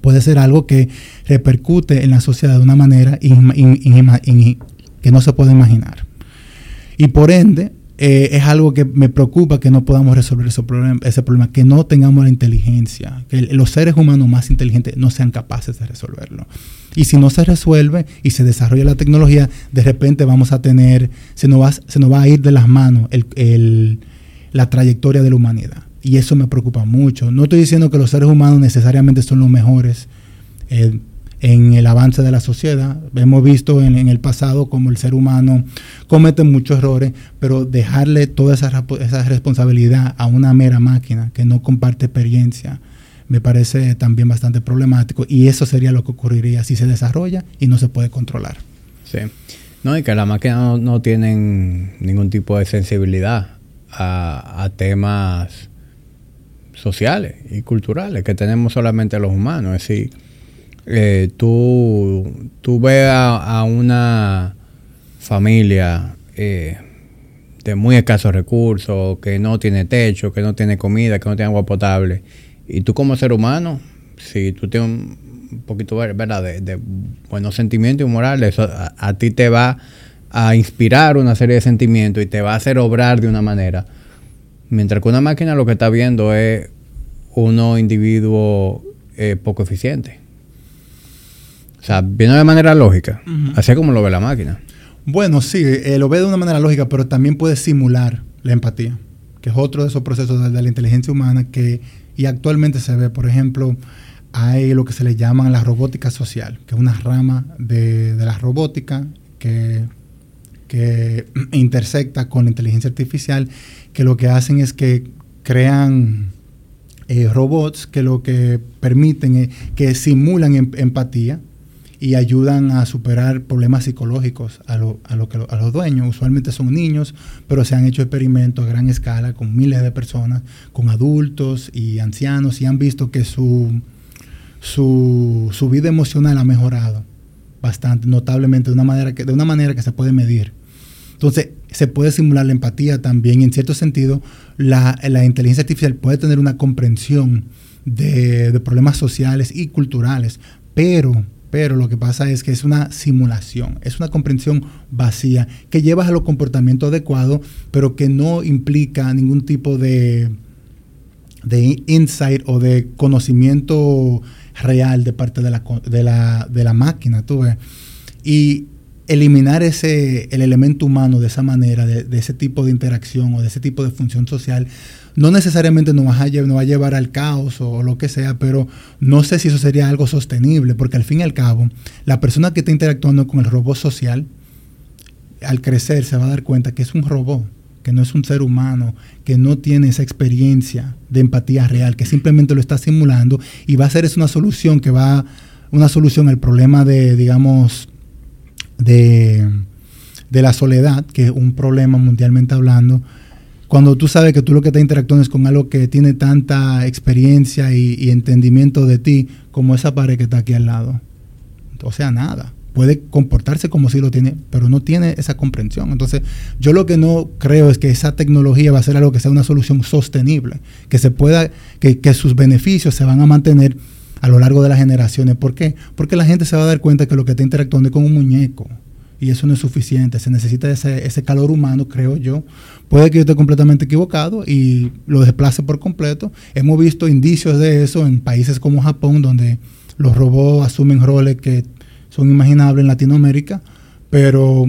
puede ser algo que repercute en la sociedad de una manera in, in, in, que no se puede imaginar. Y por ende, eh, es algo que me preocupa que no podamos resolver ese problema, ese problema, que no tengamos la inteligencia, que los seres humanos más inteligentes no sean capaces de resolverlo. Y si no se resuelve y se desarrolla la tecnología, de repente vamos a tener, se nos va, se nos va a ir de las manos el, el, la trayectoria de la humanidad. Y eso me preocupa mucho. No estoy diciendo que los seres humanos necesariamente son los mejores eh, en el avance de la sociedad. Hemos visto en, el pasado como el ser humano comete muchos errores, pero dejarle toda esa, esa responsabilidad a una mera máquina que no comparte experiencia me parece también bastante problemático y eso sería lo que ocurriría si se desarrolla y no se puede controlar. Sí. No, y que las máquinas no, no tienen ningún tipo de sensibilidad a, a temas sociales y culturales que tenemos solamente los humanos. Es decir, eh, tú, tú ves a, una familia eh, de muy escasos recursos, que no tiene techo, que no tiene comida, que no tiene agua potable, y tú como ser humano, si tú tienes un poquito ¿verdad? De, de buenos sentimientos y morales, a, a ti te va a inspirar una serie de sentimientos y te va a hacer obrar de una manera. Mientras que una máquina lo que está viendo es uno individuo eh, poco eficiente. O sea, viene de manera lógica, uh -huh. así como lo ve la máquina. Bueno, sí, eh, lo ve de una manera lógica, pero también puede simular la empatía, que es otro de esos procesos de, de la inteligencia humana que y actualmente se ve, por ejemplo, hay lo que se le llama la robótica social, que es una rama de, de la robótica que, que intersecta con la inteligencia artificial, que lo que hacen es que crean eh, robots que lo que permiten es que simulan em empatía y ayudan a superar problemas psicológicos a, lo, a, lo a los dueños. Usualmente son niños, pero se han hecho experimentos a gran escala con miles de personas, con adultos y ancianos, y han visto que su, su, su vida emocional ha mejorado bastante, notablemente, de una manera que, de una manera que se puede medir. Entonces, se puede simular la empatía también. Y en cierto sentido, la, la inteligencia artificial puede tener una comprensión de, problemas sociales y culturales, pero Pero lo que pasa es que es una simulación, es una comprensión vacía que lleva a los comportamientos adecuados, pero que no implica ningún tipo de, de insight o de conocimiento real de parte de la, de la, de la máquina, tú ves. Y eliminar ese, el elemento humano de esa manera, de, ese tipo de interacción o de ese tipo de función social, no necesariamente nos va, a, nos va a llevar al caos o, lo que sea, pero no sé si eso sería algo sostenible, porque al fin y al cabo, la persona que está interactuando con el robot social, al crecer se va a dar cuenta que es un robot, que no es un ser humano, que no tiene esa experiencia de empatía real, que simplemente lo está simulando y va a ser una solución que va, una solución al problema de, digamos, de, de la soledad, que es un problema mundialmente hablando, cuando tú sabes que tú lo que estás interactuando es con algo que tiene tanta experiencia y, entendimiento de ti como esa pared que está aquí al lado. O sea, nada. Puede comportarse como si lo tiene, pero no tiene esa comprensión. Entonces, yo lo que no creo es que esa tecnología va a ser algo que sea una solución sostenible, que se pueda, que, que sus beneficios se van a mantener a lo largo de las generaciones. ¿Por qué? Porque la gente se va a dar cuenta que lo que está interactuando es con un muñeco y eso no es suficiente. Se necesita ese, ese, calor humano, creo yo. Puede que yo esté completamente equivocado y lo desplace por completo. Hemos visto indicios de eso en países como Japón, donde los robots asumen roles que son imaginables en Latinoamérica, pero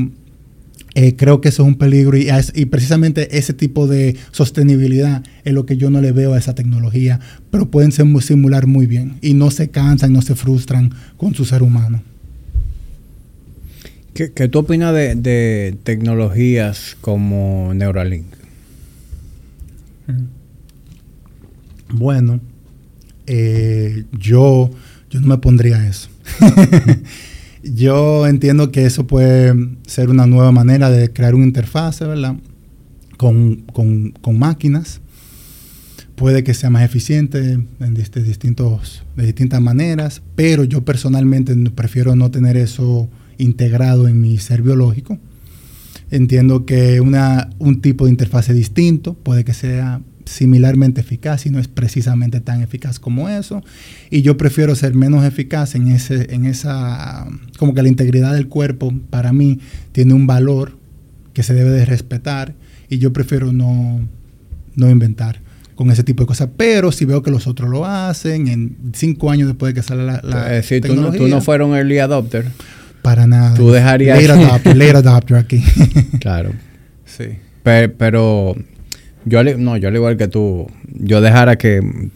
eh, creo que eso es un peligro y, y, precisamente ese tipo de sostenibilidad es lo que yo no le veo a esa tecnología, pero pueden simular muy bien y no se cansan, no se frustran con su ser humano. ¿Qué, tú opinas de, tecnologías como Neuralink? Bueno, eh, yo, yo no me pondría eso. yo entiendo que eso puede ser una nueva manera de crear una interfaz, ¿verdad? Con, máquinas. Puede que sea más eficiente en distintos, de distintas maneras, pero yo personalmente prefiero no tener eso integrado en mi ser biológico. Entiendo que una, un tipo de interfaz distinto puede que sea similarmente eficaz y no es precisamente tan eficaz como eso. Y yo prefiero ser menos eficaz en, ese, en esa, como que la integridad del cuerpo para mí tiene un valor que se debe de respetar y yo prefiero no, no inventar con ese tipo de cosas. Pero si veo que los otros lo hacen, en cinco años después de que sale la, la eh, tú no, tú no fueron early adopter. Para nada. Tú dejarías... Late adopter, late adopter aquí. claro. Sí. Pero, yo, no, yo al igual que tú, yo dejara que,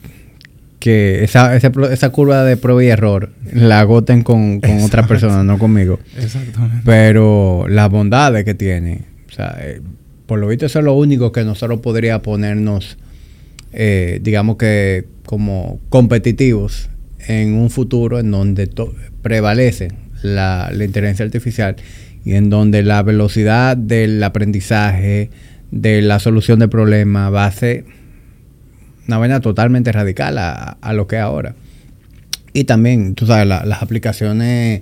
que esa, esa, curva de prueba y error la agoten con, con otras personas, no conmigo. Exactamente. Pero las bondades que tiene, o sea, eh, por lo visto eso es lo único que nosotros podría ponernos, eh, digamos que como competitivos en un futuro en donde prevalecen la, inteligencia artificial y en donde la velocidad del aprendizaje, de la solución de problemas va a ser una vaina totalmente radical a, lo que es ahora. Y también, tú sabes, las aplicaciones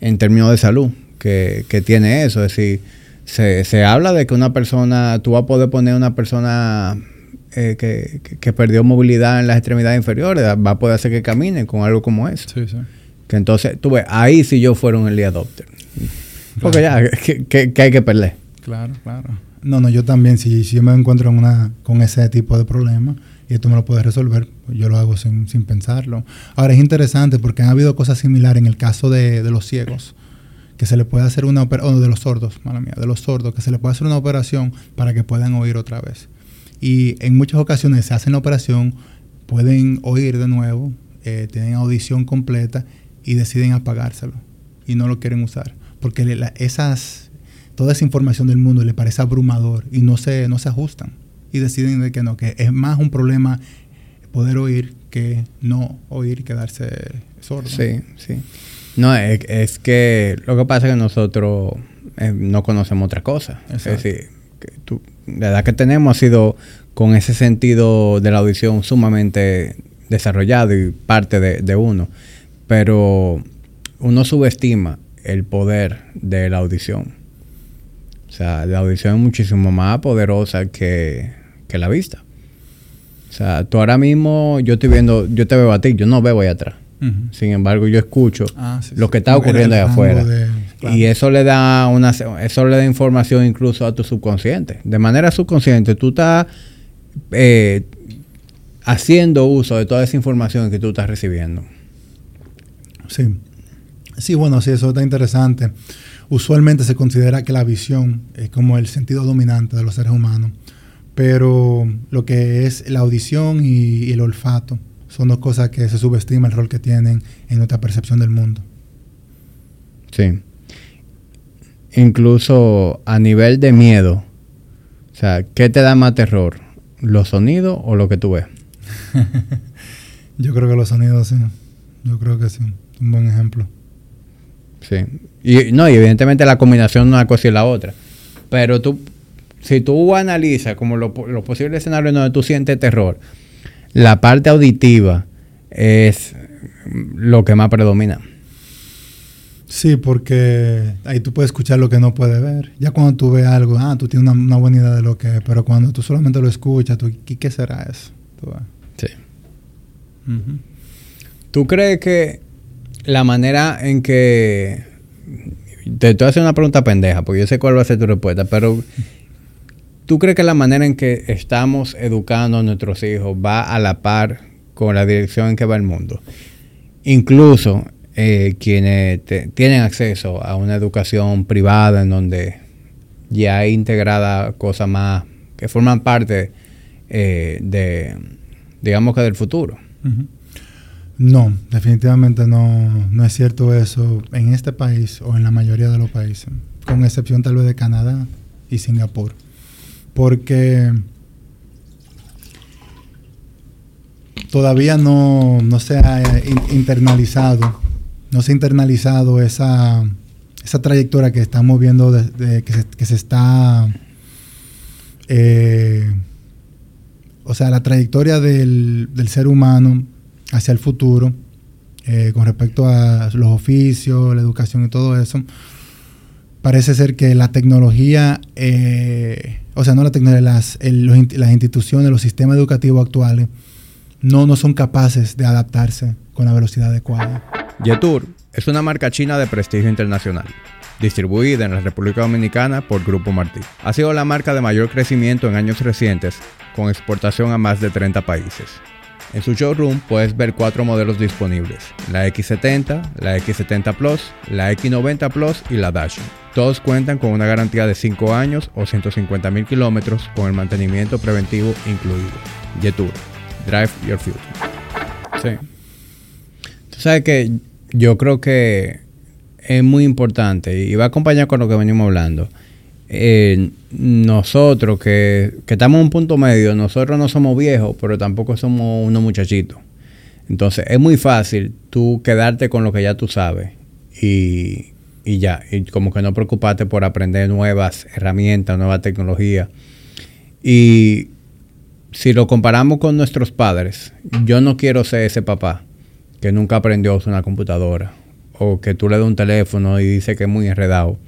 en términos de salud que, tiene eso. Es decir, se, habla de que una persona, tú vas a poder poner una persona eh, que, perdió movilidad en las extremidades inferiores, va a poder hacer que camine con algo como eso. Sí, sí. Que entonces, tú ves, ahí si yo fuera un early adopter. Porque ya, que, hay que perder. Claro, claro. No, no, yo también, si, si yo me encuentro en una, con ese tipo de problema y esto me lo puede resolver, pues yo lo hago sin, sin pensarlo. Ahora, es interesante porque han habido cosas similares en el caso de, de los ciegos que se le puede hacer una operación, o de los sordos, mala mía, de los sordos, que se le puede hacer una operación para que puedan oír otra vez. Y en muchas ocasiones se hacen la operación, pueden oír de nuevo, eh, tienen audición completa y deciden apagárselo y no lo quieren usar. Porque esas, toda esa información del mundo le parece abrumador y no se, no se ajustan. Y deciden de que no, que es más un problema poder oír que no oír y quedarse sordo. Sí, sí. No, es, que lo que pasa es que nosotros eh, no conocemos otra cosa. Es decir, que tú, la edad que tenemos ha sido con ese sentido de la audición sumamente desarrollado y parte de, de uno pero uno subestima el poder de la audición. O sea, la audición es muchísimo más poderosa que, la vista. O sea, tú ahora mismo, yo estoy viendo, yo te veo a ti, yo no veo ahí atrás. Sin embargo, yo escucho ah, lo que está ocurriendo allá afuera. Y eso le da una eso le da información incluso a tu subconsciente. De manera subconsciente, tú estás eh, haciendo uso de toda esa información que tú estás recibiendo. Sí. Sí, bueno, sí, eso está interesante. Usualmente se considera que la visión es como el sentido dominante de los seres humanos, pero lo que es la audición y, el olfato son dos cosas que se subestima el rol que tienen en nuestra percepción del mundo. Sí. Incluso a nivel de miedo, o sea, ¿qué te da más terror? ¿Los sonidos o lo que tú ves? Yo creo que los sonidos sí. Yo creo que sí. Un buen ejemplo. Sí. Y, no, y evidentemente la combinación no es una cosa y la otra. Pero tú, si tú analizas como los posibles escenarios donde tú sientes terror, la parte auditiva es lo que más predomina. Sí, porque ahí tú puedes escuchar lo que no puedes ver. Ya cuando tú ves algo, ah, tú tienes una, buena idea de lo que es, pero cuando tú solamente lo escuchas, tú, ¿qué, será eso? sí. ¿Tú crees que la manera en que... Te estoy haciendo una pregunta pendeja, porque yo sé cuál va a ser tu respuesta, pero ¿tú crees que la manera en que estamos educando a nuestros hijos va a la par con la dirección en que va el mundo? Incluso eh, quienes tienen acceso a una educación privada en donde ya hay integrada cosas más que forman parte eh, de, digamos que del futuro. No, definitivamente no, no es cierto eso en este país o en la mayoría de los países, con excepción tal vez de Canadá y Singapur. Porque todavía no, se ha internalizado, no se ha internalizado esa, esa trayectoria que estamos viendo que, se, está... Eh, o sea, la trayectoria del, del ser humano hacia el futuro eh, con respecto a los oficios, la educación y todo eso, parece ser que la tecnología, eh, o sea, no la tecnología, las, las instituciones, los sistemas educativos actuales, no, no son capaces de adaptarse con la velocidad adecuada. Yetur es una marca china de prestigio internacional, distribuida en la República Dominicana por Grupo Martí. Ha sido la marca de mayor crecimiento en años recientes, con exportación a más de 30 países. En su showroom puedes ver cuatro modelos disponibles, la X70, la X70 Plus, la X90 Plus y la Dash. Todos cuentan con una garantía de 5 años o 150 mil kilómetros con el mantenimiento preventivo incluido. Yetur, Drive Your Future. Sí. Tú sabes que yo creo que es muy importante y va a acompañar con lo que venimos hablando eh, nosotros que, estamos en un punto medio, nosotros no somos viejos, pero tampoco somos unos muchachitos. Entonces es muy fácil tú quedarte con lo que ya tú sabes y, y ya, y como que no preocuparte por aprender nuevas herramientas, nuevas tecnologías. Y si lo comparamos con nuestros padres, yo no quiero ser ese papá que nunca aprendió a usar una computadora o que tú le das un teléfono y dice que es muy enredado.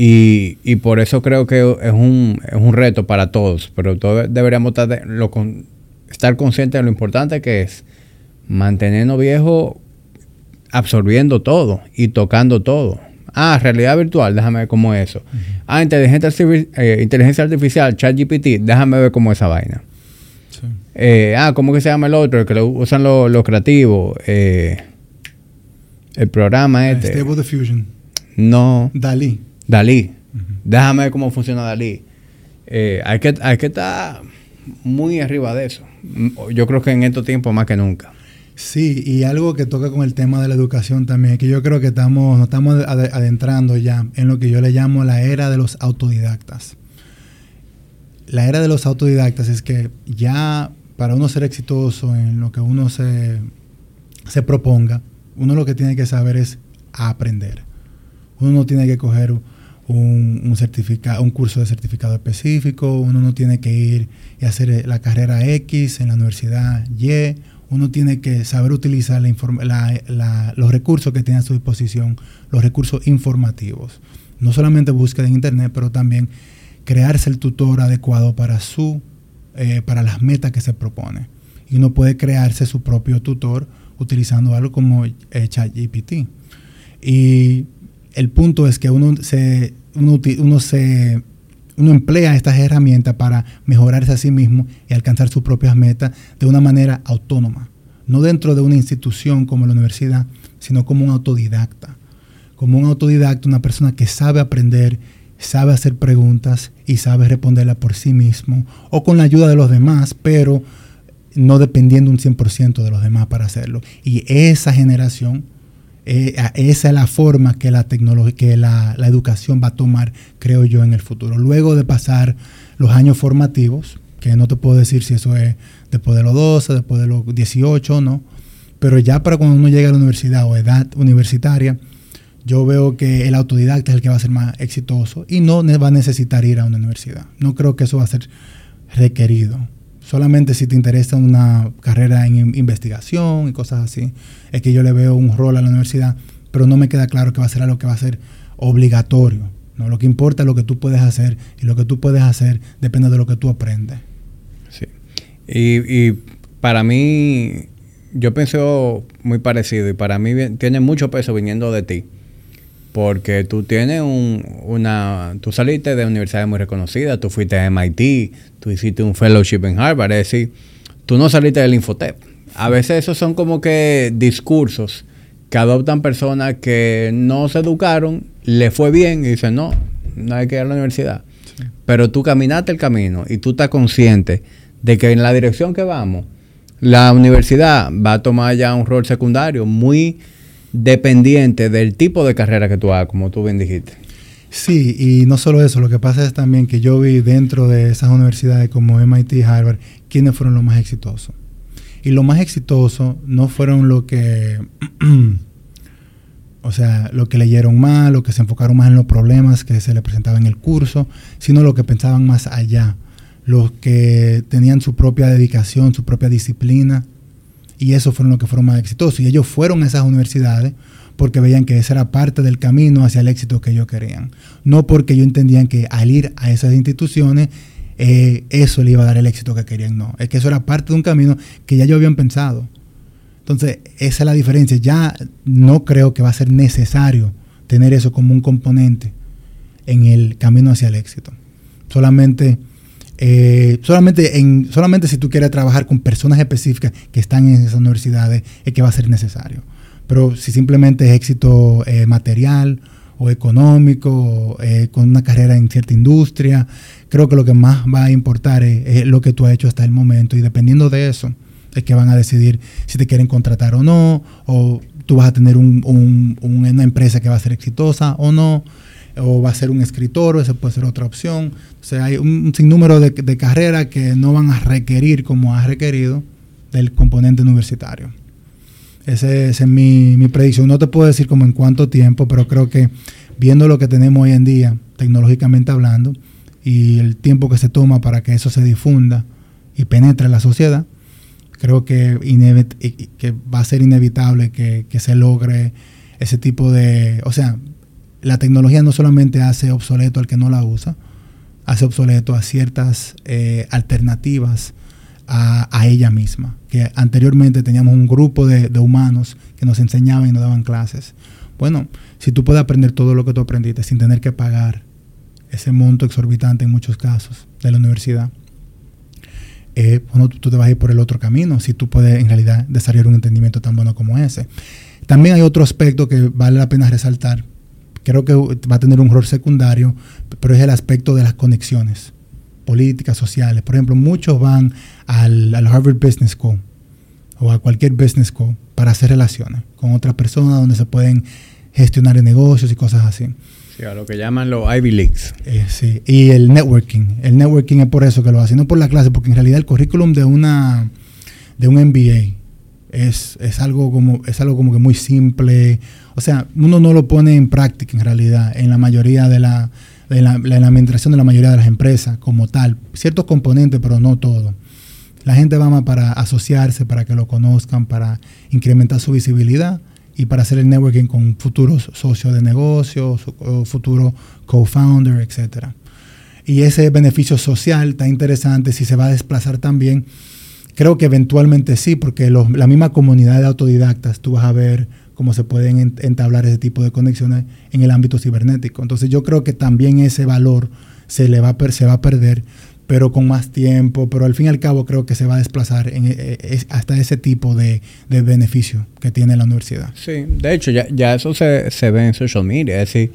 Y, y por eso creo que es un, es un reto para todos, pero todos deberíamos estar, lo estar conscientes de lo importante que es mantenernos viejos absorbiendo todo y tocando todo. Ah, realidad virtual, déjame ver cómo es eso. Ah, inteligencia, eh, inteligencia artificial, ChatGPT, déjame ver cómo es esa vaina. Eh, ah, ¿cómo que se llama el otro? que lo usan los lo creativos. Eh, el programa este. Stable Diffusion. No. Dalí. Dalí. Déjame ver cómo funciona Dalí. Eh, hay, que, hay que estar muy arriba de eso. Yo creo que en estos tiempos más que nunca. Sí, y algo que toca con el tema de la educación también, que yo creo que estamos, nos estamos adentrando ya en lo que yo le llamo la era de los autodidactas. La era de los autodidactas es que ya para uno ser exitoso en lo que uno se, se proponga, uno lo que tiene que saber es aprender. Uno no tiene que coger un, un, un curso de certificado específico, uno no tiene que ir y hacer eh, la carrera X en la universidad Y, uno tiene que saber utilizar los recursos que tiene a su disposición, los recursos informativos. No solamente búsqueda en Internet, pero también crearse el tutor adecuado para, su, eh, para las metas que se propone. Y uno puede crearse su propio tutor utilizando algo como eh, ChatGPT. Y el punto es que uno se, uno, se uno emplea estas herramientas para mejorarse a sí mismo y alcanzar sus propias metas de una manera autónoma. No dentro de una institución como la universidad, sino como un autodidacta. Como un autodidacta, una persona que sabe aprender, sabe hacer preguntas y sabe responderlas por sí mismo o con la ayuda de los demás, pero no dependiendo un 100% de los demás para hacerlo. Y esa generación eh, esa es la forma que la que la, educación va a tomar, creo yo, en el futuro. Luego de pasar los años formativos, que no te puedo decir si eso es después de los 12, después de los 18 no, pero ya para cuando uno llega a la universidad o edad universitaria, yo veo que el autodidacta es el que va a ser más exitoso y no va a necesitar ir a una universidad. No creo que eso va a ser requerido. Solamente si te interesa una carrera en investigación y cosas así, es que yo le veo un rol a la universidad, pero no me queda claro que va a ser algo que va a ser obligatorio. ¿no? Lo que importa es lo que tú puedes hacer y lo que tú puedes hacer depende de lo que tú aprendes. Sí. Y, para mí, yo pienso muy parecido y para mí tiene mucho peso viniendo de ti porque tú tienes un, una, tú saliste de universidades muy reconocidas, tú fuiste a MIT, tú hiciste un fellowship en Harvard, es decir, tú no saliste del Infotep. A veces esos son como que discursos que adoptan personas que no se educaron, le fue bien y dicen, no, no hay que ir a la universidad. Pero tú caminaste el camino y tú estás consciente de que en la dirección que vamos, la universidad va a tomar ya un rol secundario muy dependiente del tipo de carrera que tú hagas, como tú bien dijiste. Sí, y no solo eso, lo que pasa es también que yo vi dentro de esas universidades como MIT y Harvard, quiénes fueron los más exitosos. Y los más exitosos no fueron lo que, o sea, lo que leyeron más, lo que se enfocaron más en los problemas que se le presentaban en el curso, sino lo que pensaban más allá, los que tenían su propia dedicación, su propia disciplina, y esos fueron los que fueron más exitosos. Y ellos fueron a esas universidades porque veían que esa era parte del camino hacia el éxito que ellos querían. No porque ellos entendían que al ir a esas instituciones, eh, eso le iba a dar el éxito que querían. No, es que eso era parte de un camino que ya ellos habían pensado. Entonces, esa es la diferencia. Ya no creo que va a ser necesario tener eso como un componente en el camino hacia el éxito. Solamente eh, solamente, en, solamente si tú quieres trabajar con personas específicas que están en esas universidades es que va a ser necesario. Pero si simplemente es éxito eh, material o económico, eh, con una carrera en cierta industria, creo que lo que más va a importar es, lo que tú has hecho hasta el momento y dependiendo de eso es que van a decidir si te quieren contratar o no, o tú vas a tener una empresa que va a ser exitosa o no o va a ser un escritor, o esa puede ser otra opción. O sea, hay un, sinnúmero de, carreras que no van a requerir como ha requerido del componente universitario. Esa es mi, mi, predicción. No te puedo decir como en cuánto tiempo, pero creo que viendo lo que tenemos hoy en día, tecnológicamente hablando, y el tiempo que se toma para que eso se difunda y penetre en la sociedad, creo que, que va a ser inevitable que, que se logre ese tipo de, o sea, la tecnología no solamente hace obsoleto al que no la usa, hace obsoleto a ciertas eh, alternativas a, ella misma. Que anteriormente teníamos un grupo de, humanos que nos enseñaban y nos daban clases. Bueno, si tú puedes aprender todo lo que tú aprendiste sin tener que pagar ese monto exorbitante en muchos casos de la universidad, eh, bueno, tú, te vas a ir por el otro camino si tú puedes en realidad desarrollar un entendimiento tan bueno como ese. También hay otro aspecto que vale la pena resaltar creo que va a tener un rol secundario, pero es el aspecto de las conexiones políticas, sociales. Por ejemplo, muchos van al, Harvard Business School o a cualquier business school para hacer relaciones con otras personas donde se pueden gestionar negocios y cosas así. Sí, a lo que llaman los Ivy Leagues. Eh, sí, y el networking. El networking es por eso que lo hacen, no por la clase, porque en realidad el currículum de una de un MBA es, es, algo como, es algo como que muy simple. O sea, uno no lo pone en práctica en realidad en la mayoría de la, de la, administración de la mayoría de las empresas como tal. Ciertos componentes, pero no todo. La gente va más para asociarse, para que lo conozcan, para incrementar su visibilidad y para hacer el networking con futuros socios de negocios, futuro co-founder, etc. Y ese beneficio social está interesante si se va a desplazar también creo que eventualmente sí, porque la misma comunidad de autodidactas, tú vas a ver cómo se pueden entablar ese tipo de conexiones en el ámbito cibernético. Entonces yo creo que también ese valor se, le va, a se va a perder, pero con más tiempo, pero al fin y al cabo creo que se va a desplazar en, eh, eh, hasta ese tipo de, beneficio que tiene la universidad. Sí, de hecho ya, ya eso se, se ve en social media, es decir,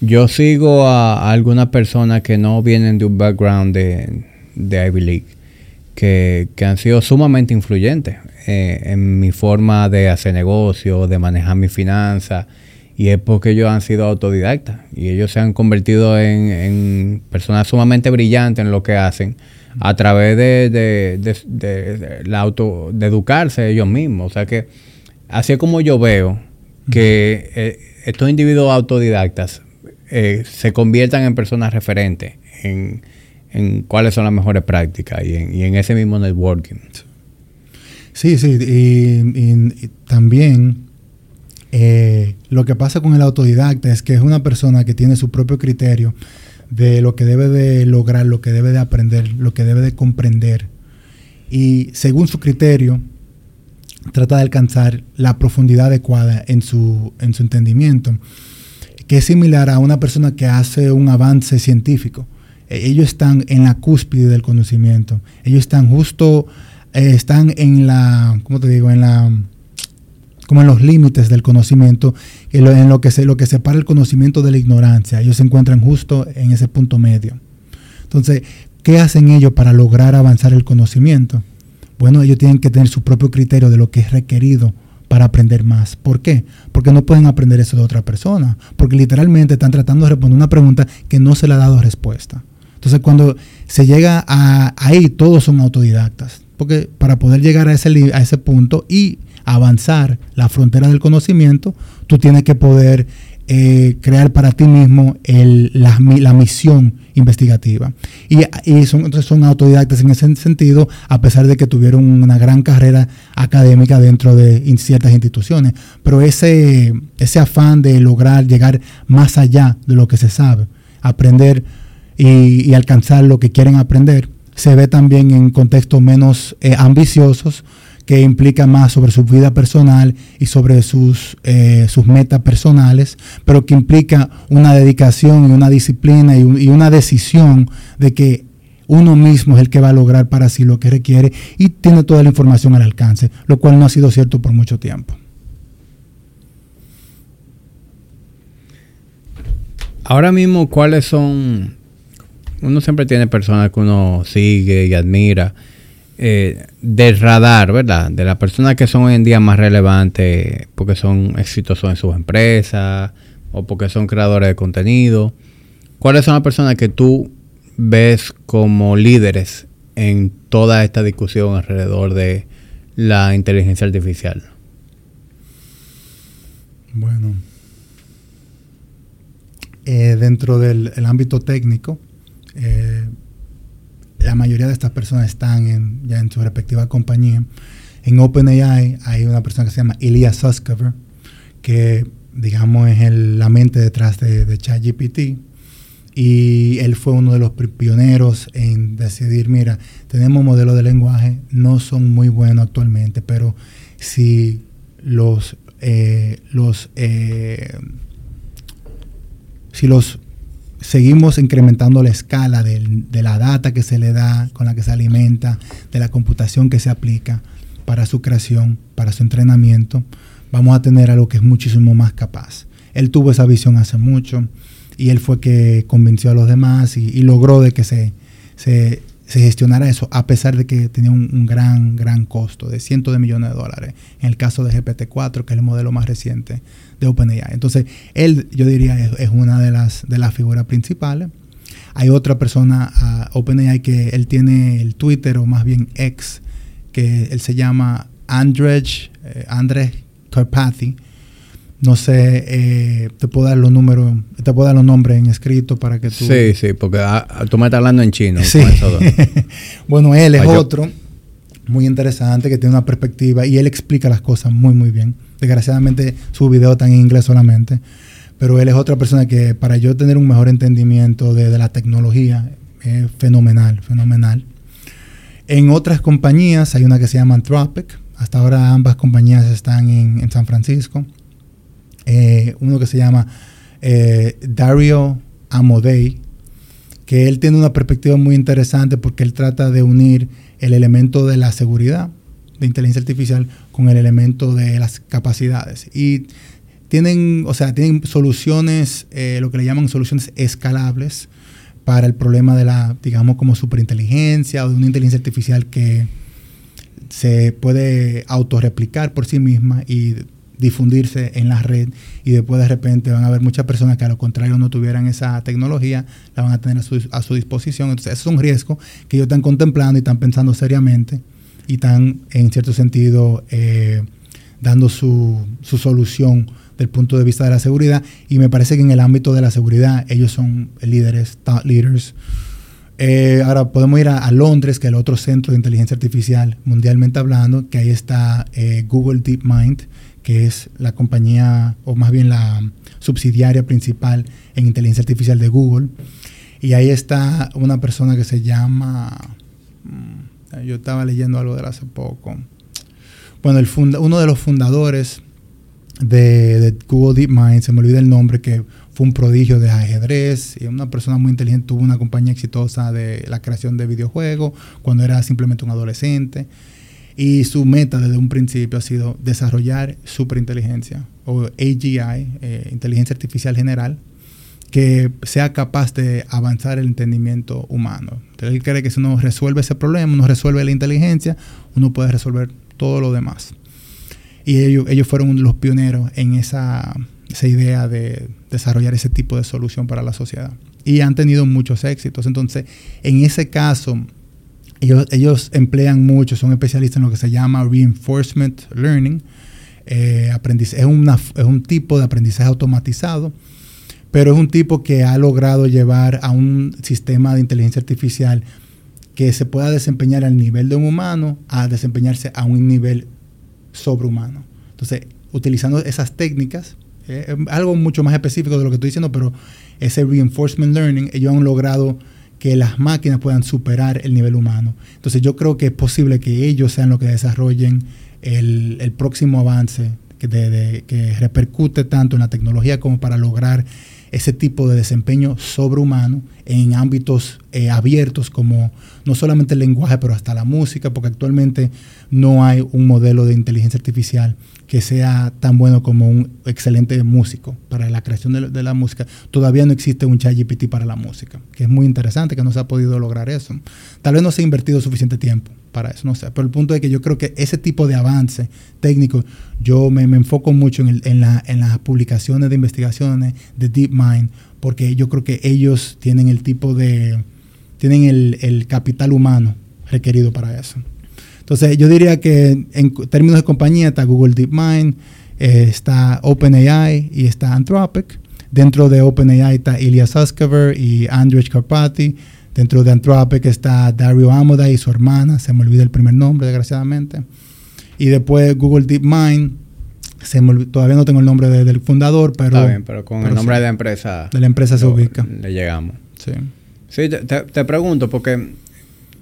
yo sigo a, algunas personas que no vienen de un background de, de Ivy League, que, han sido sumamente influyentes eh, en mi forma de hacer negocio, de manejar mi finanzas, y es porque ellos han sido autodidactas y ellos se han convertido en, personas sumamente brillantes en lo que hacen a través de, de, la auto, de educarse ellos mismos. O sea que así es como yo veo que eh, estos individuos autodidactas eh, se conviertan en personas referentes en, cuáles son las mejores prácticas y en, ese mismo networking. Sí, sí, y, también eh, lo que pasa con el autodidacta es que es una persona que tiene su propio criterio de lo que debe de lograr, lo que debe de aprender, lo que debe de comprender. Y según su criterio, trata de alcanzar la profundidad adecuada en su, en su entendimiento que es similar a una persona que hace un avance científico. E, ellos están en la cúspide del conocimiento. Ellos están justo, eh, están en la, ¿cómo te digo? En la, como en los límites del conocimiento, en lo que, se, lo que separa el conocimiento de la ignorancia. Ellos se encuentran justo en ese punto medio. Entonces, ¿qué hacen ellos para lograr avanzar el conocimiento? Bueno, ellos tienen que tener su propio criterio de lo que es requerido para aprender más. ¿Por qué? Porque no pueden aprender eso de otra persona. Porque literalmente están tratando de responder una pregunta que no se le ha dado respuesta. Entonces, cuando se llega a ahí, todos son autodidactas. Porque para poder llegar a ese, a ese punto y avanzar la frontera del conocimiento, tú tienes que poder eh, crear para ti mismo la, misión investigativa. Y, son, entonces son autodidactas en ese sentido, a pesar de que tuvieron una gran carrera académica dentro de ciertas instituciones. Pero ese, ese afán de lograr llegar más allá de lo que se sabe, aprender y, alcanzar lo que quieren aprender, se ve también en contextos menos eh, ambiciosos, que implica más sobre su vida personal y sobre sus, eh, sus metas personales, pero que implica una dedicación y una disciplina y, y, una decisión de que uno mismo es el que va a lograr para sí lo que requiere y tiene toda la información al alcance, lo cual no ha sido cierto por mucho tiempo. Ahora mismo, ¿cuáles son? Uno siempre tiene personas que uno sigue y admira eh, del radar, ¿verdad? De las personas que son hoy en día más relevantes porque son exitosos en sus empresas o porque son creadores de contenido. ¿Cuáles son las personas que tú ves como líderes en toda esta discusión alrededor de la inteligencia artificial? Bueno, eh, dentro del ámbito técnico, eh, la mayoría de estas personas están ya en su respectiva compañía. En OpenAI hay una persona que se llama Ilya Sutskever, que digamos es la mente detrás de, ChatGPT. Y él fue uno de los pioneros en decidir, mira, tenemos modelos de lenguaje, no son muy buenos actualmente, pero si los, eh, eh, si los seguimos incrementando la escala de la data que se le da, con la que se alimenta, de la computación que se aplica para su creación, para su entrenamiento, vamos a tener algo que es muchísimo más capaz. Él tuvo esa visión hace mucho y él fue que convenció a los demás y, logró de que se, se, gestionara eso, a pesar de que tenía un, gran, gran costo de cientos de millones de dólares. En el caso de GPT-4, que es el modelo más reciente de OpenAI. Entonces, él, yo diría, es, una de las, de las figuras principales. Hay otra persona, uh, OpenAI, que él tiene el Twitter, o más bien X, que él se llama Andrej, eh, Andrej Karpathy. No sé, eh, te puedo dar los números, te puedo dar los nombres en escrito para que tú... Sí, sí, porque ah, ah, tú me estás hablando en chino. Sí. bueno, él es otro muy interesante que tiene una perspectiva y él explica las cosas muy, muy bien. Desgraciadamente su video está en inglés solamente, pero él es otra persona que para yo tener un mejor entendimiento de, la tecnología es fenomenal, fenomenal. En otras compañías hay una que se llama Anthropic. Hasta ahora ambas compañías están en, San Francisco. Eh, uno que se llama eh, Dario Amodei, que él tiene una perspectiva muy interesante porque él trata de unir el elemento de la seguridad de inteligencia artificial con el elemento de las capacidades. Y tienen, o sea, tienen soluciones, eh, lo que le llaman soluciones escalables para el problema de la, digamos, como superinteligencia o de una inteligencia artificial que se puede autorreplicar por sí misma y difundirse en la red y después de repente van a haber muchas personas que a lo contrario no tuvieran esa tecnología, la van a tener a su, a su disposición. Entonces, es un riesgo que ellos están contemplando y están pensando seriamente y están, en cierto sentido, eh, dando su, su solución del punto de vista de la seguridad. Y me parece que en el ámbito de la seguridad ellos son líderes, thought leaders. Eh, ahora podemos ir a, Londres, que es el otro centro de inteligencia artificial mundialmente hablando, que ahí está eh, Google DeepMind, que es la compañía, o más bien la subsidiaria principal en inteligencia artificial de Google. Y ahí está una persona que se llama, mm, yo estaba leyendo algo de él hace poco. Bueno, el uno de los fundadores de, Google DeepMind, se me olvida el nombre, que fue un prodigio de ajedrez y una persona muy inteligente, tuvo una compañía exitosa de la creación de videojuegos cuando era simplemente un adolescente. Y su meta desde un principio ha sido desarrollar superinteligencia o AGI, eh, inteligencia artificial general, que sea capaz de avanzar el entendimiento humano. Entonces, él cree que si uno resuelve ese problema, uno resuelve la inteligencia, uno puede resolver todo lo demás. Y ellos, ellos fueron los pioneros en esa, esa idea de desarrollar ese tipo de solución para la sociedad. Y han tenido muchos éxitos. Entonces, en ese caso, ellos, ellos emplean mucho, son especialistas en lo que se llama reinforcement learning. Eh, es, una, es un tipo de aprendizaje automatizado, pero es un tipo que ha logrado llevar a un sistema de inteligencia artificial que se pueda desempeñar al nivel de un humano a desempeñarse a un nivel sobrehumano. Entonces, utilizando esas técnicas, eh, algo mucho más específico de lo que estoy diciendo, pero ese reinforcement learning, ellos han logrado que las máquinas puedan superar el nivel humano. Entonces yo creo que es posible que ellos sean los que desarrollen el, próximo avance que repercute tanto en la tecnología como para lograr ese tipo de desempeño sobrehumano en ámbitos eh, abiertos como no solamente el lenguaje, pero hasta la música, porque actualmente no hay un modelo de inteligencia artificial que sea tan bueno como un excelente músico para la creación de, la música. Todavía no existe un ChatGPT para la música, que es muy interesante que no se ha podido lograr eso. Tal vez no se ha invertido suficiente tiempo para eso, no sé. Pero el punto es que yo creo que ese tipo de avance técnico, yo me, enfoco mucho en, en, la, en las publicaciones de investigaciones de DeepMind, porque yo creo que ellos tienen el tipo de, tienen el, el capital humano requerido para eso. Entonces, yo diría que en términos de compañía está Google DeepMind, eh, está OpenAI y está Anthropic. Dentro de OpenAI está Ilya Sutskever y Andrej Karpathy. Dentro de Anthropic está Dario Amodei y su hermana, se me olvida el primer nombre, desgraciadamente. Y después Google DeepMind, se todavía no tengo el nombre del fundador, pero... Está bien, pero con el nombre de la empresa... De la empresa se ubica. Le llegamos. Sí. Sí, te pregunto, porque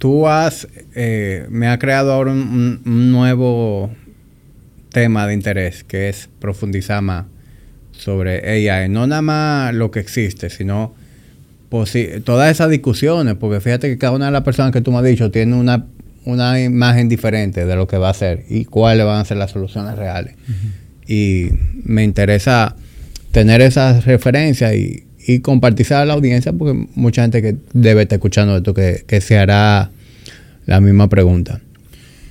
tú has, eh, me ha creado ahora un, nuevo tema de interés, que es profundizar más sobre AI. No nada más lo que existe, sino todas esas discusiones, porque fíjate que cada una de las personas que tú me has dicho tiene una, una imagen diferente de lo que va a ser y cuáles van a ser las soluciones reales. Y me interesa tener esas referencias y, y compartir a la audiencia porque mucha gente que debe estar escuchando esto que, que se hará la misma pregunta.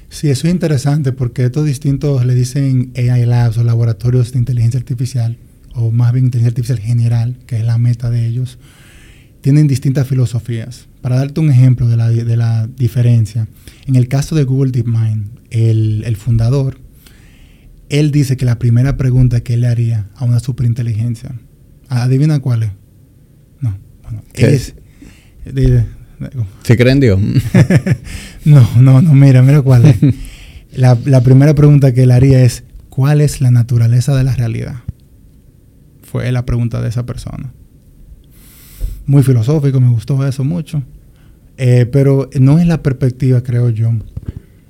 Sí, eso es interesante porque estos distintos le dicen AI Labs o laboratorios de inteligencia artificial, o más bien inteligencia artificial general, que es la meta de ellos, tienen distintas filosofías. Para darte un ejemplo de la, de la diferencia, en el caso de Google DeepMind, el, el fundador, él dice que la primera pregunta que él le haría a una superinteligencia, ¿adivina cuál es? No, bueno, es, ¿Se creen Dios? no, no, no, mira, mira cuál es. La, primera pregunta que le haría es, ¿cuál es la naturaleza de la realidad? Fue la pregunta de esa persona. Muy filosófico, me gustó eso mucho. Eh, pero no es la perspectiva, creo yo,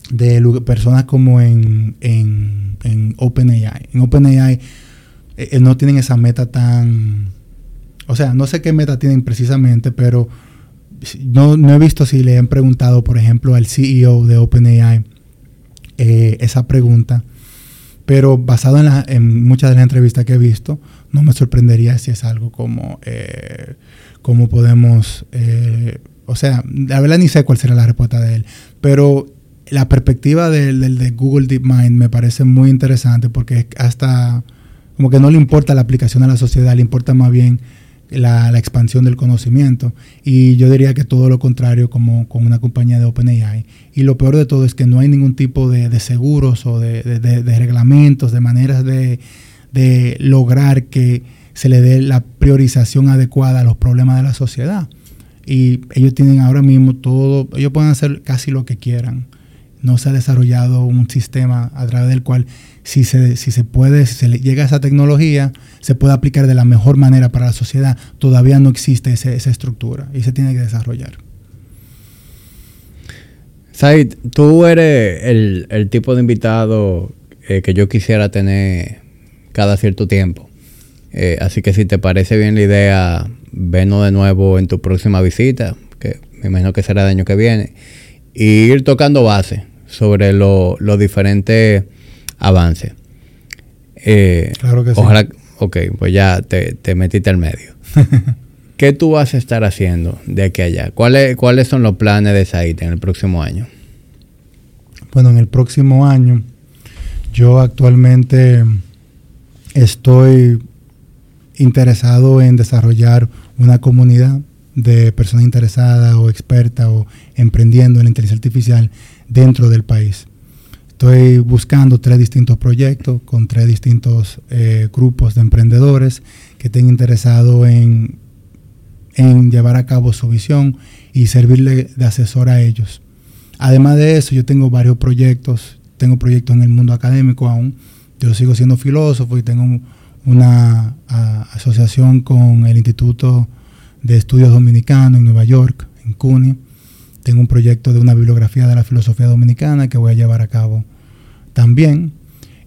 de personas como en, en, en OpenAI. En OpenAI eh, no tienen esa meta tan... O sea, no sé qué meta tienen precisamente, pero no, no he visto si le han preguntado, por ejemplo, al CEO de OpenAI esa pregunta pero basado en, en, muchas de las entrevistas que he visto, no me sorprendería si es algo como, eh, como podemos, eh, o sea, la verdad ni sé cuál será la respuesta de él, pero la perspectiva del, de Google DeepMind me parece muy interesante porque hasta como que no le importa la aplicación a la sociedad, le importa más bien la, expansión del conocimiento. Y yo diría que todo lo contrario como con una compañía de OpenAI. Y lo peor de todo es que no hay ningún tipo de, seguros o de, reglamentos, de maneras de, lograr que se le dé la priorización adecuada a los problemas de la sociedad. Y ellos tienen ahora mismo todo, ellos pueden hacer casi lo que quieran. No se ha desarrollado un sistema a través del cual si se, si se puede, si se llega a esa tecnología, se puede aplicar de la mejor manera para la sociedad. Todavía no existe esa estructura y se tiene que desarrollar. Said, tú eres el, tipo de invitado eh, que yo quisiera tener cada cierto tiempo. Eh, así que si te parece bien la idea, venos de nuevo en tu próxima visita, que me imagino que será el año que viene, y ir tocando base sobre los diferentes avances. Eh, claro que ojalá, Ok, pues ya te, metiste al medio. ¿Qué tú vas a estar haciendo de aquí a allá? ¿Cuáles, ¿Cuáles son los planes de Said en el próximo año? Bueno, en el próximo año yo actualmente estoy interesado en desarrollar una comunidad de personas interesadas o expertas o emprendiendo en inteligencia artificial dentro del país. Estoy buscando tres distintos proyectos con tres distintos eh, grupos de emprendedores que estén interesados en, en llevar a cabo su visión y servirle de asesor a ellos. Además de eso, yo tengo varios proyectos, tengo proyectos en el mundo académico aún. Yo sigo siendo filósofo y tengo una asociación con el Instituto de Estudios Dominicanos en Nueva York, en CUNY. Tengo un proyecto de una bibliografía de la filosofía dominicana que voy a llevar a cabo también.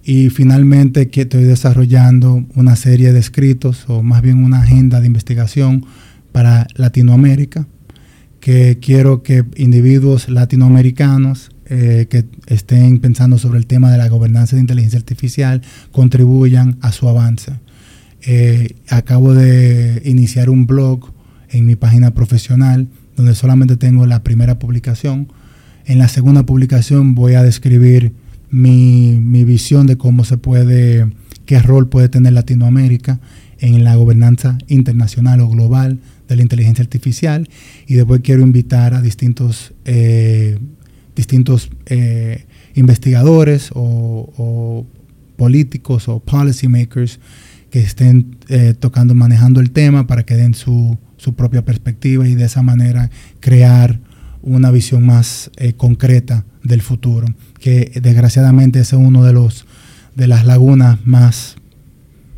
Y finalmente que estoy desarrollando una serie de escritos o más bien una agenda de investigación para Latinoamérica, que quiero que individuos latinoamericanos eh, que estén pensando sobre el tema de la gobernanza de inteligencia artificial contribuyan a su avance. Eh, acabo de iniciar un blog en mi página profesional donde solamente tengo la primera publicación. En la segunda publicación voy a describir mi, visión de cómo se puede, qué rol puede tener Latinoamérica en la gobernanza internacional o global de la inteligencia artificial y después quiero invitar a distintos, eh, distintos eh, investigadores o, políticos o policy makers que estén eh, tocando, manejando el tema para que den su, propia perspectiva y de esa manera crear una visión más concreta del futuro que desgraciadamente es uno de los de las lagunas más,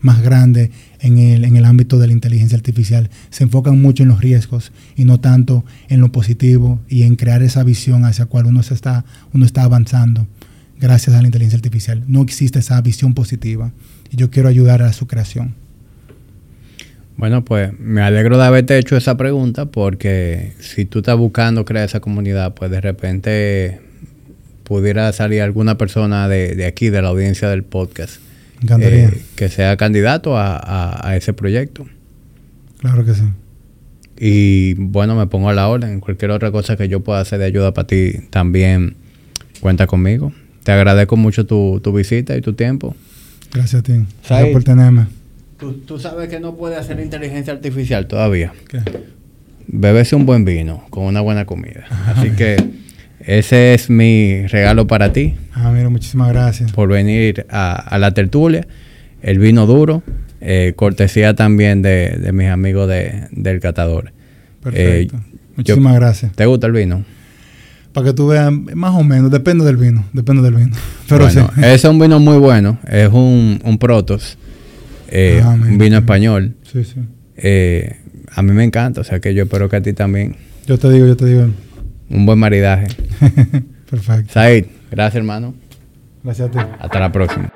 más grandes en el, en el ámbito de la inteligencia artificial. Se enfocan mucho en los riesgos y no tanto en lo positivo y en crear esa visión hacia cual uno, se está, uno está avanzando gracias a la inteligencia artificial. No existe esa visión positiva y yo quiero ayudar a su creación. Bueno, pues me alegro de haberte hecho esa pregunta porque si tú estás buscando crear esa comunidad, pues de repente pudiera salir alguna persona de, aquí, de la audiencia del podcast, eh, que sea candidato a, ese proyecto. Claro que sí. Y bueno, me pongo a la orden. Cualquier otra cosa que yo pueda hacer de ayuda para ti, también cuenta conmigo. Te agradezco mucho tu, visita y tu tiempo. Gracias a ti. Gracias por tenerme. Tú, sabes que no puede hacer inteligencia artificial todavía. ¿Qué? Bebese un buen vino con una buena comida. Así que... Ese es mi regalo para ti. Ah, mira, muchísimas gracias. Por venir a, la tertulia. El vino duro. Eh, cortesía también de, mis amigos del catador. Perfecto. Eh, muchísimas gracias. ¿Te gusta el vino? Para que tú veas, más o menos, depende del vino, depende del vino. Pero sí. Es un vino muy bueno, es un, un Protos, eh, ah, un vino español. Sí, sí. a mí me encanta, o sea que yo espero que a ti también. Yo te digo, yo te digo, Un buen maridaje. Perfecto. Said, gracias hermano. Gracias a ti. Hasta la próxima.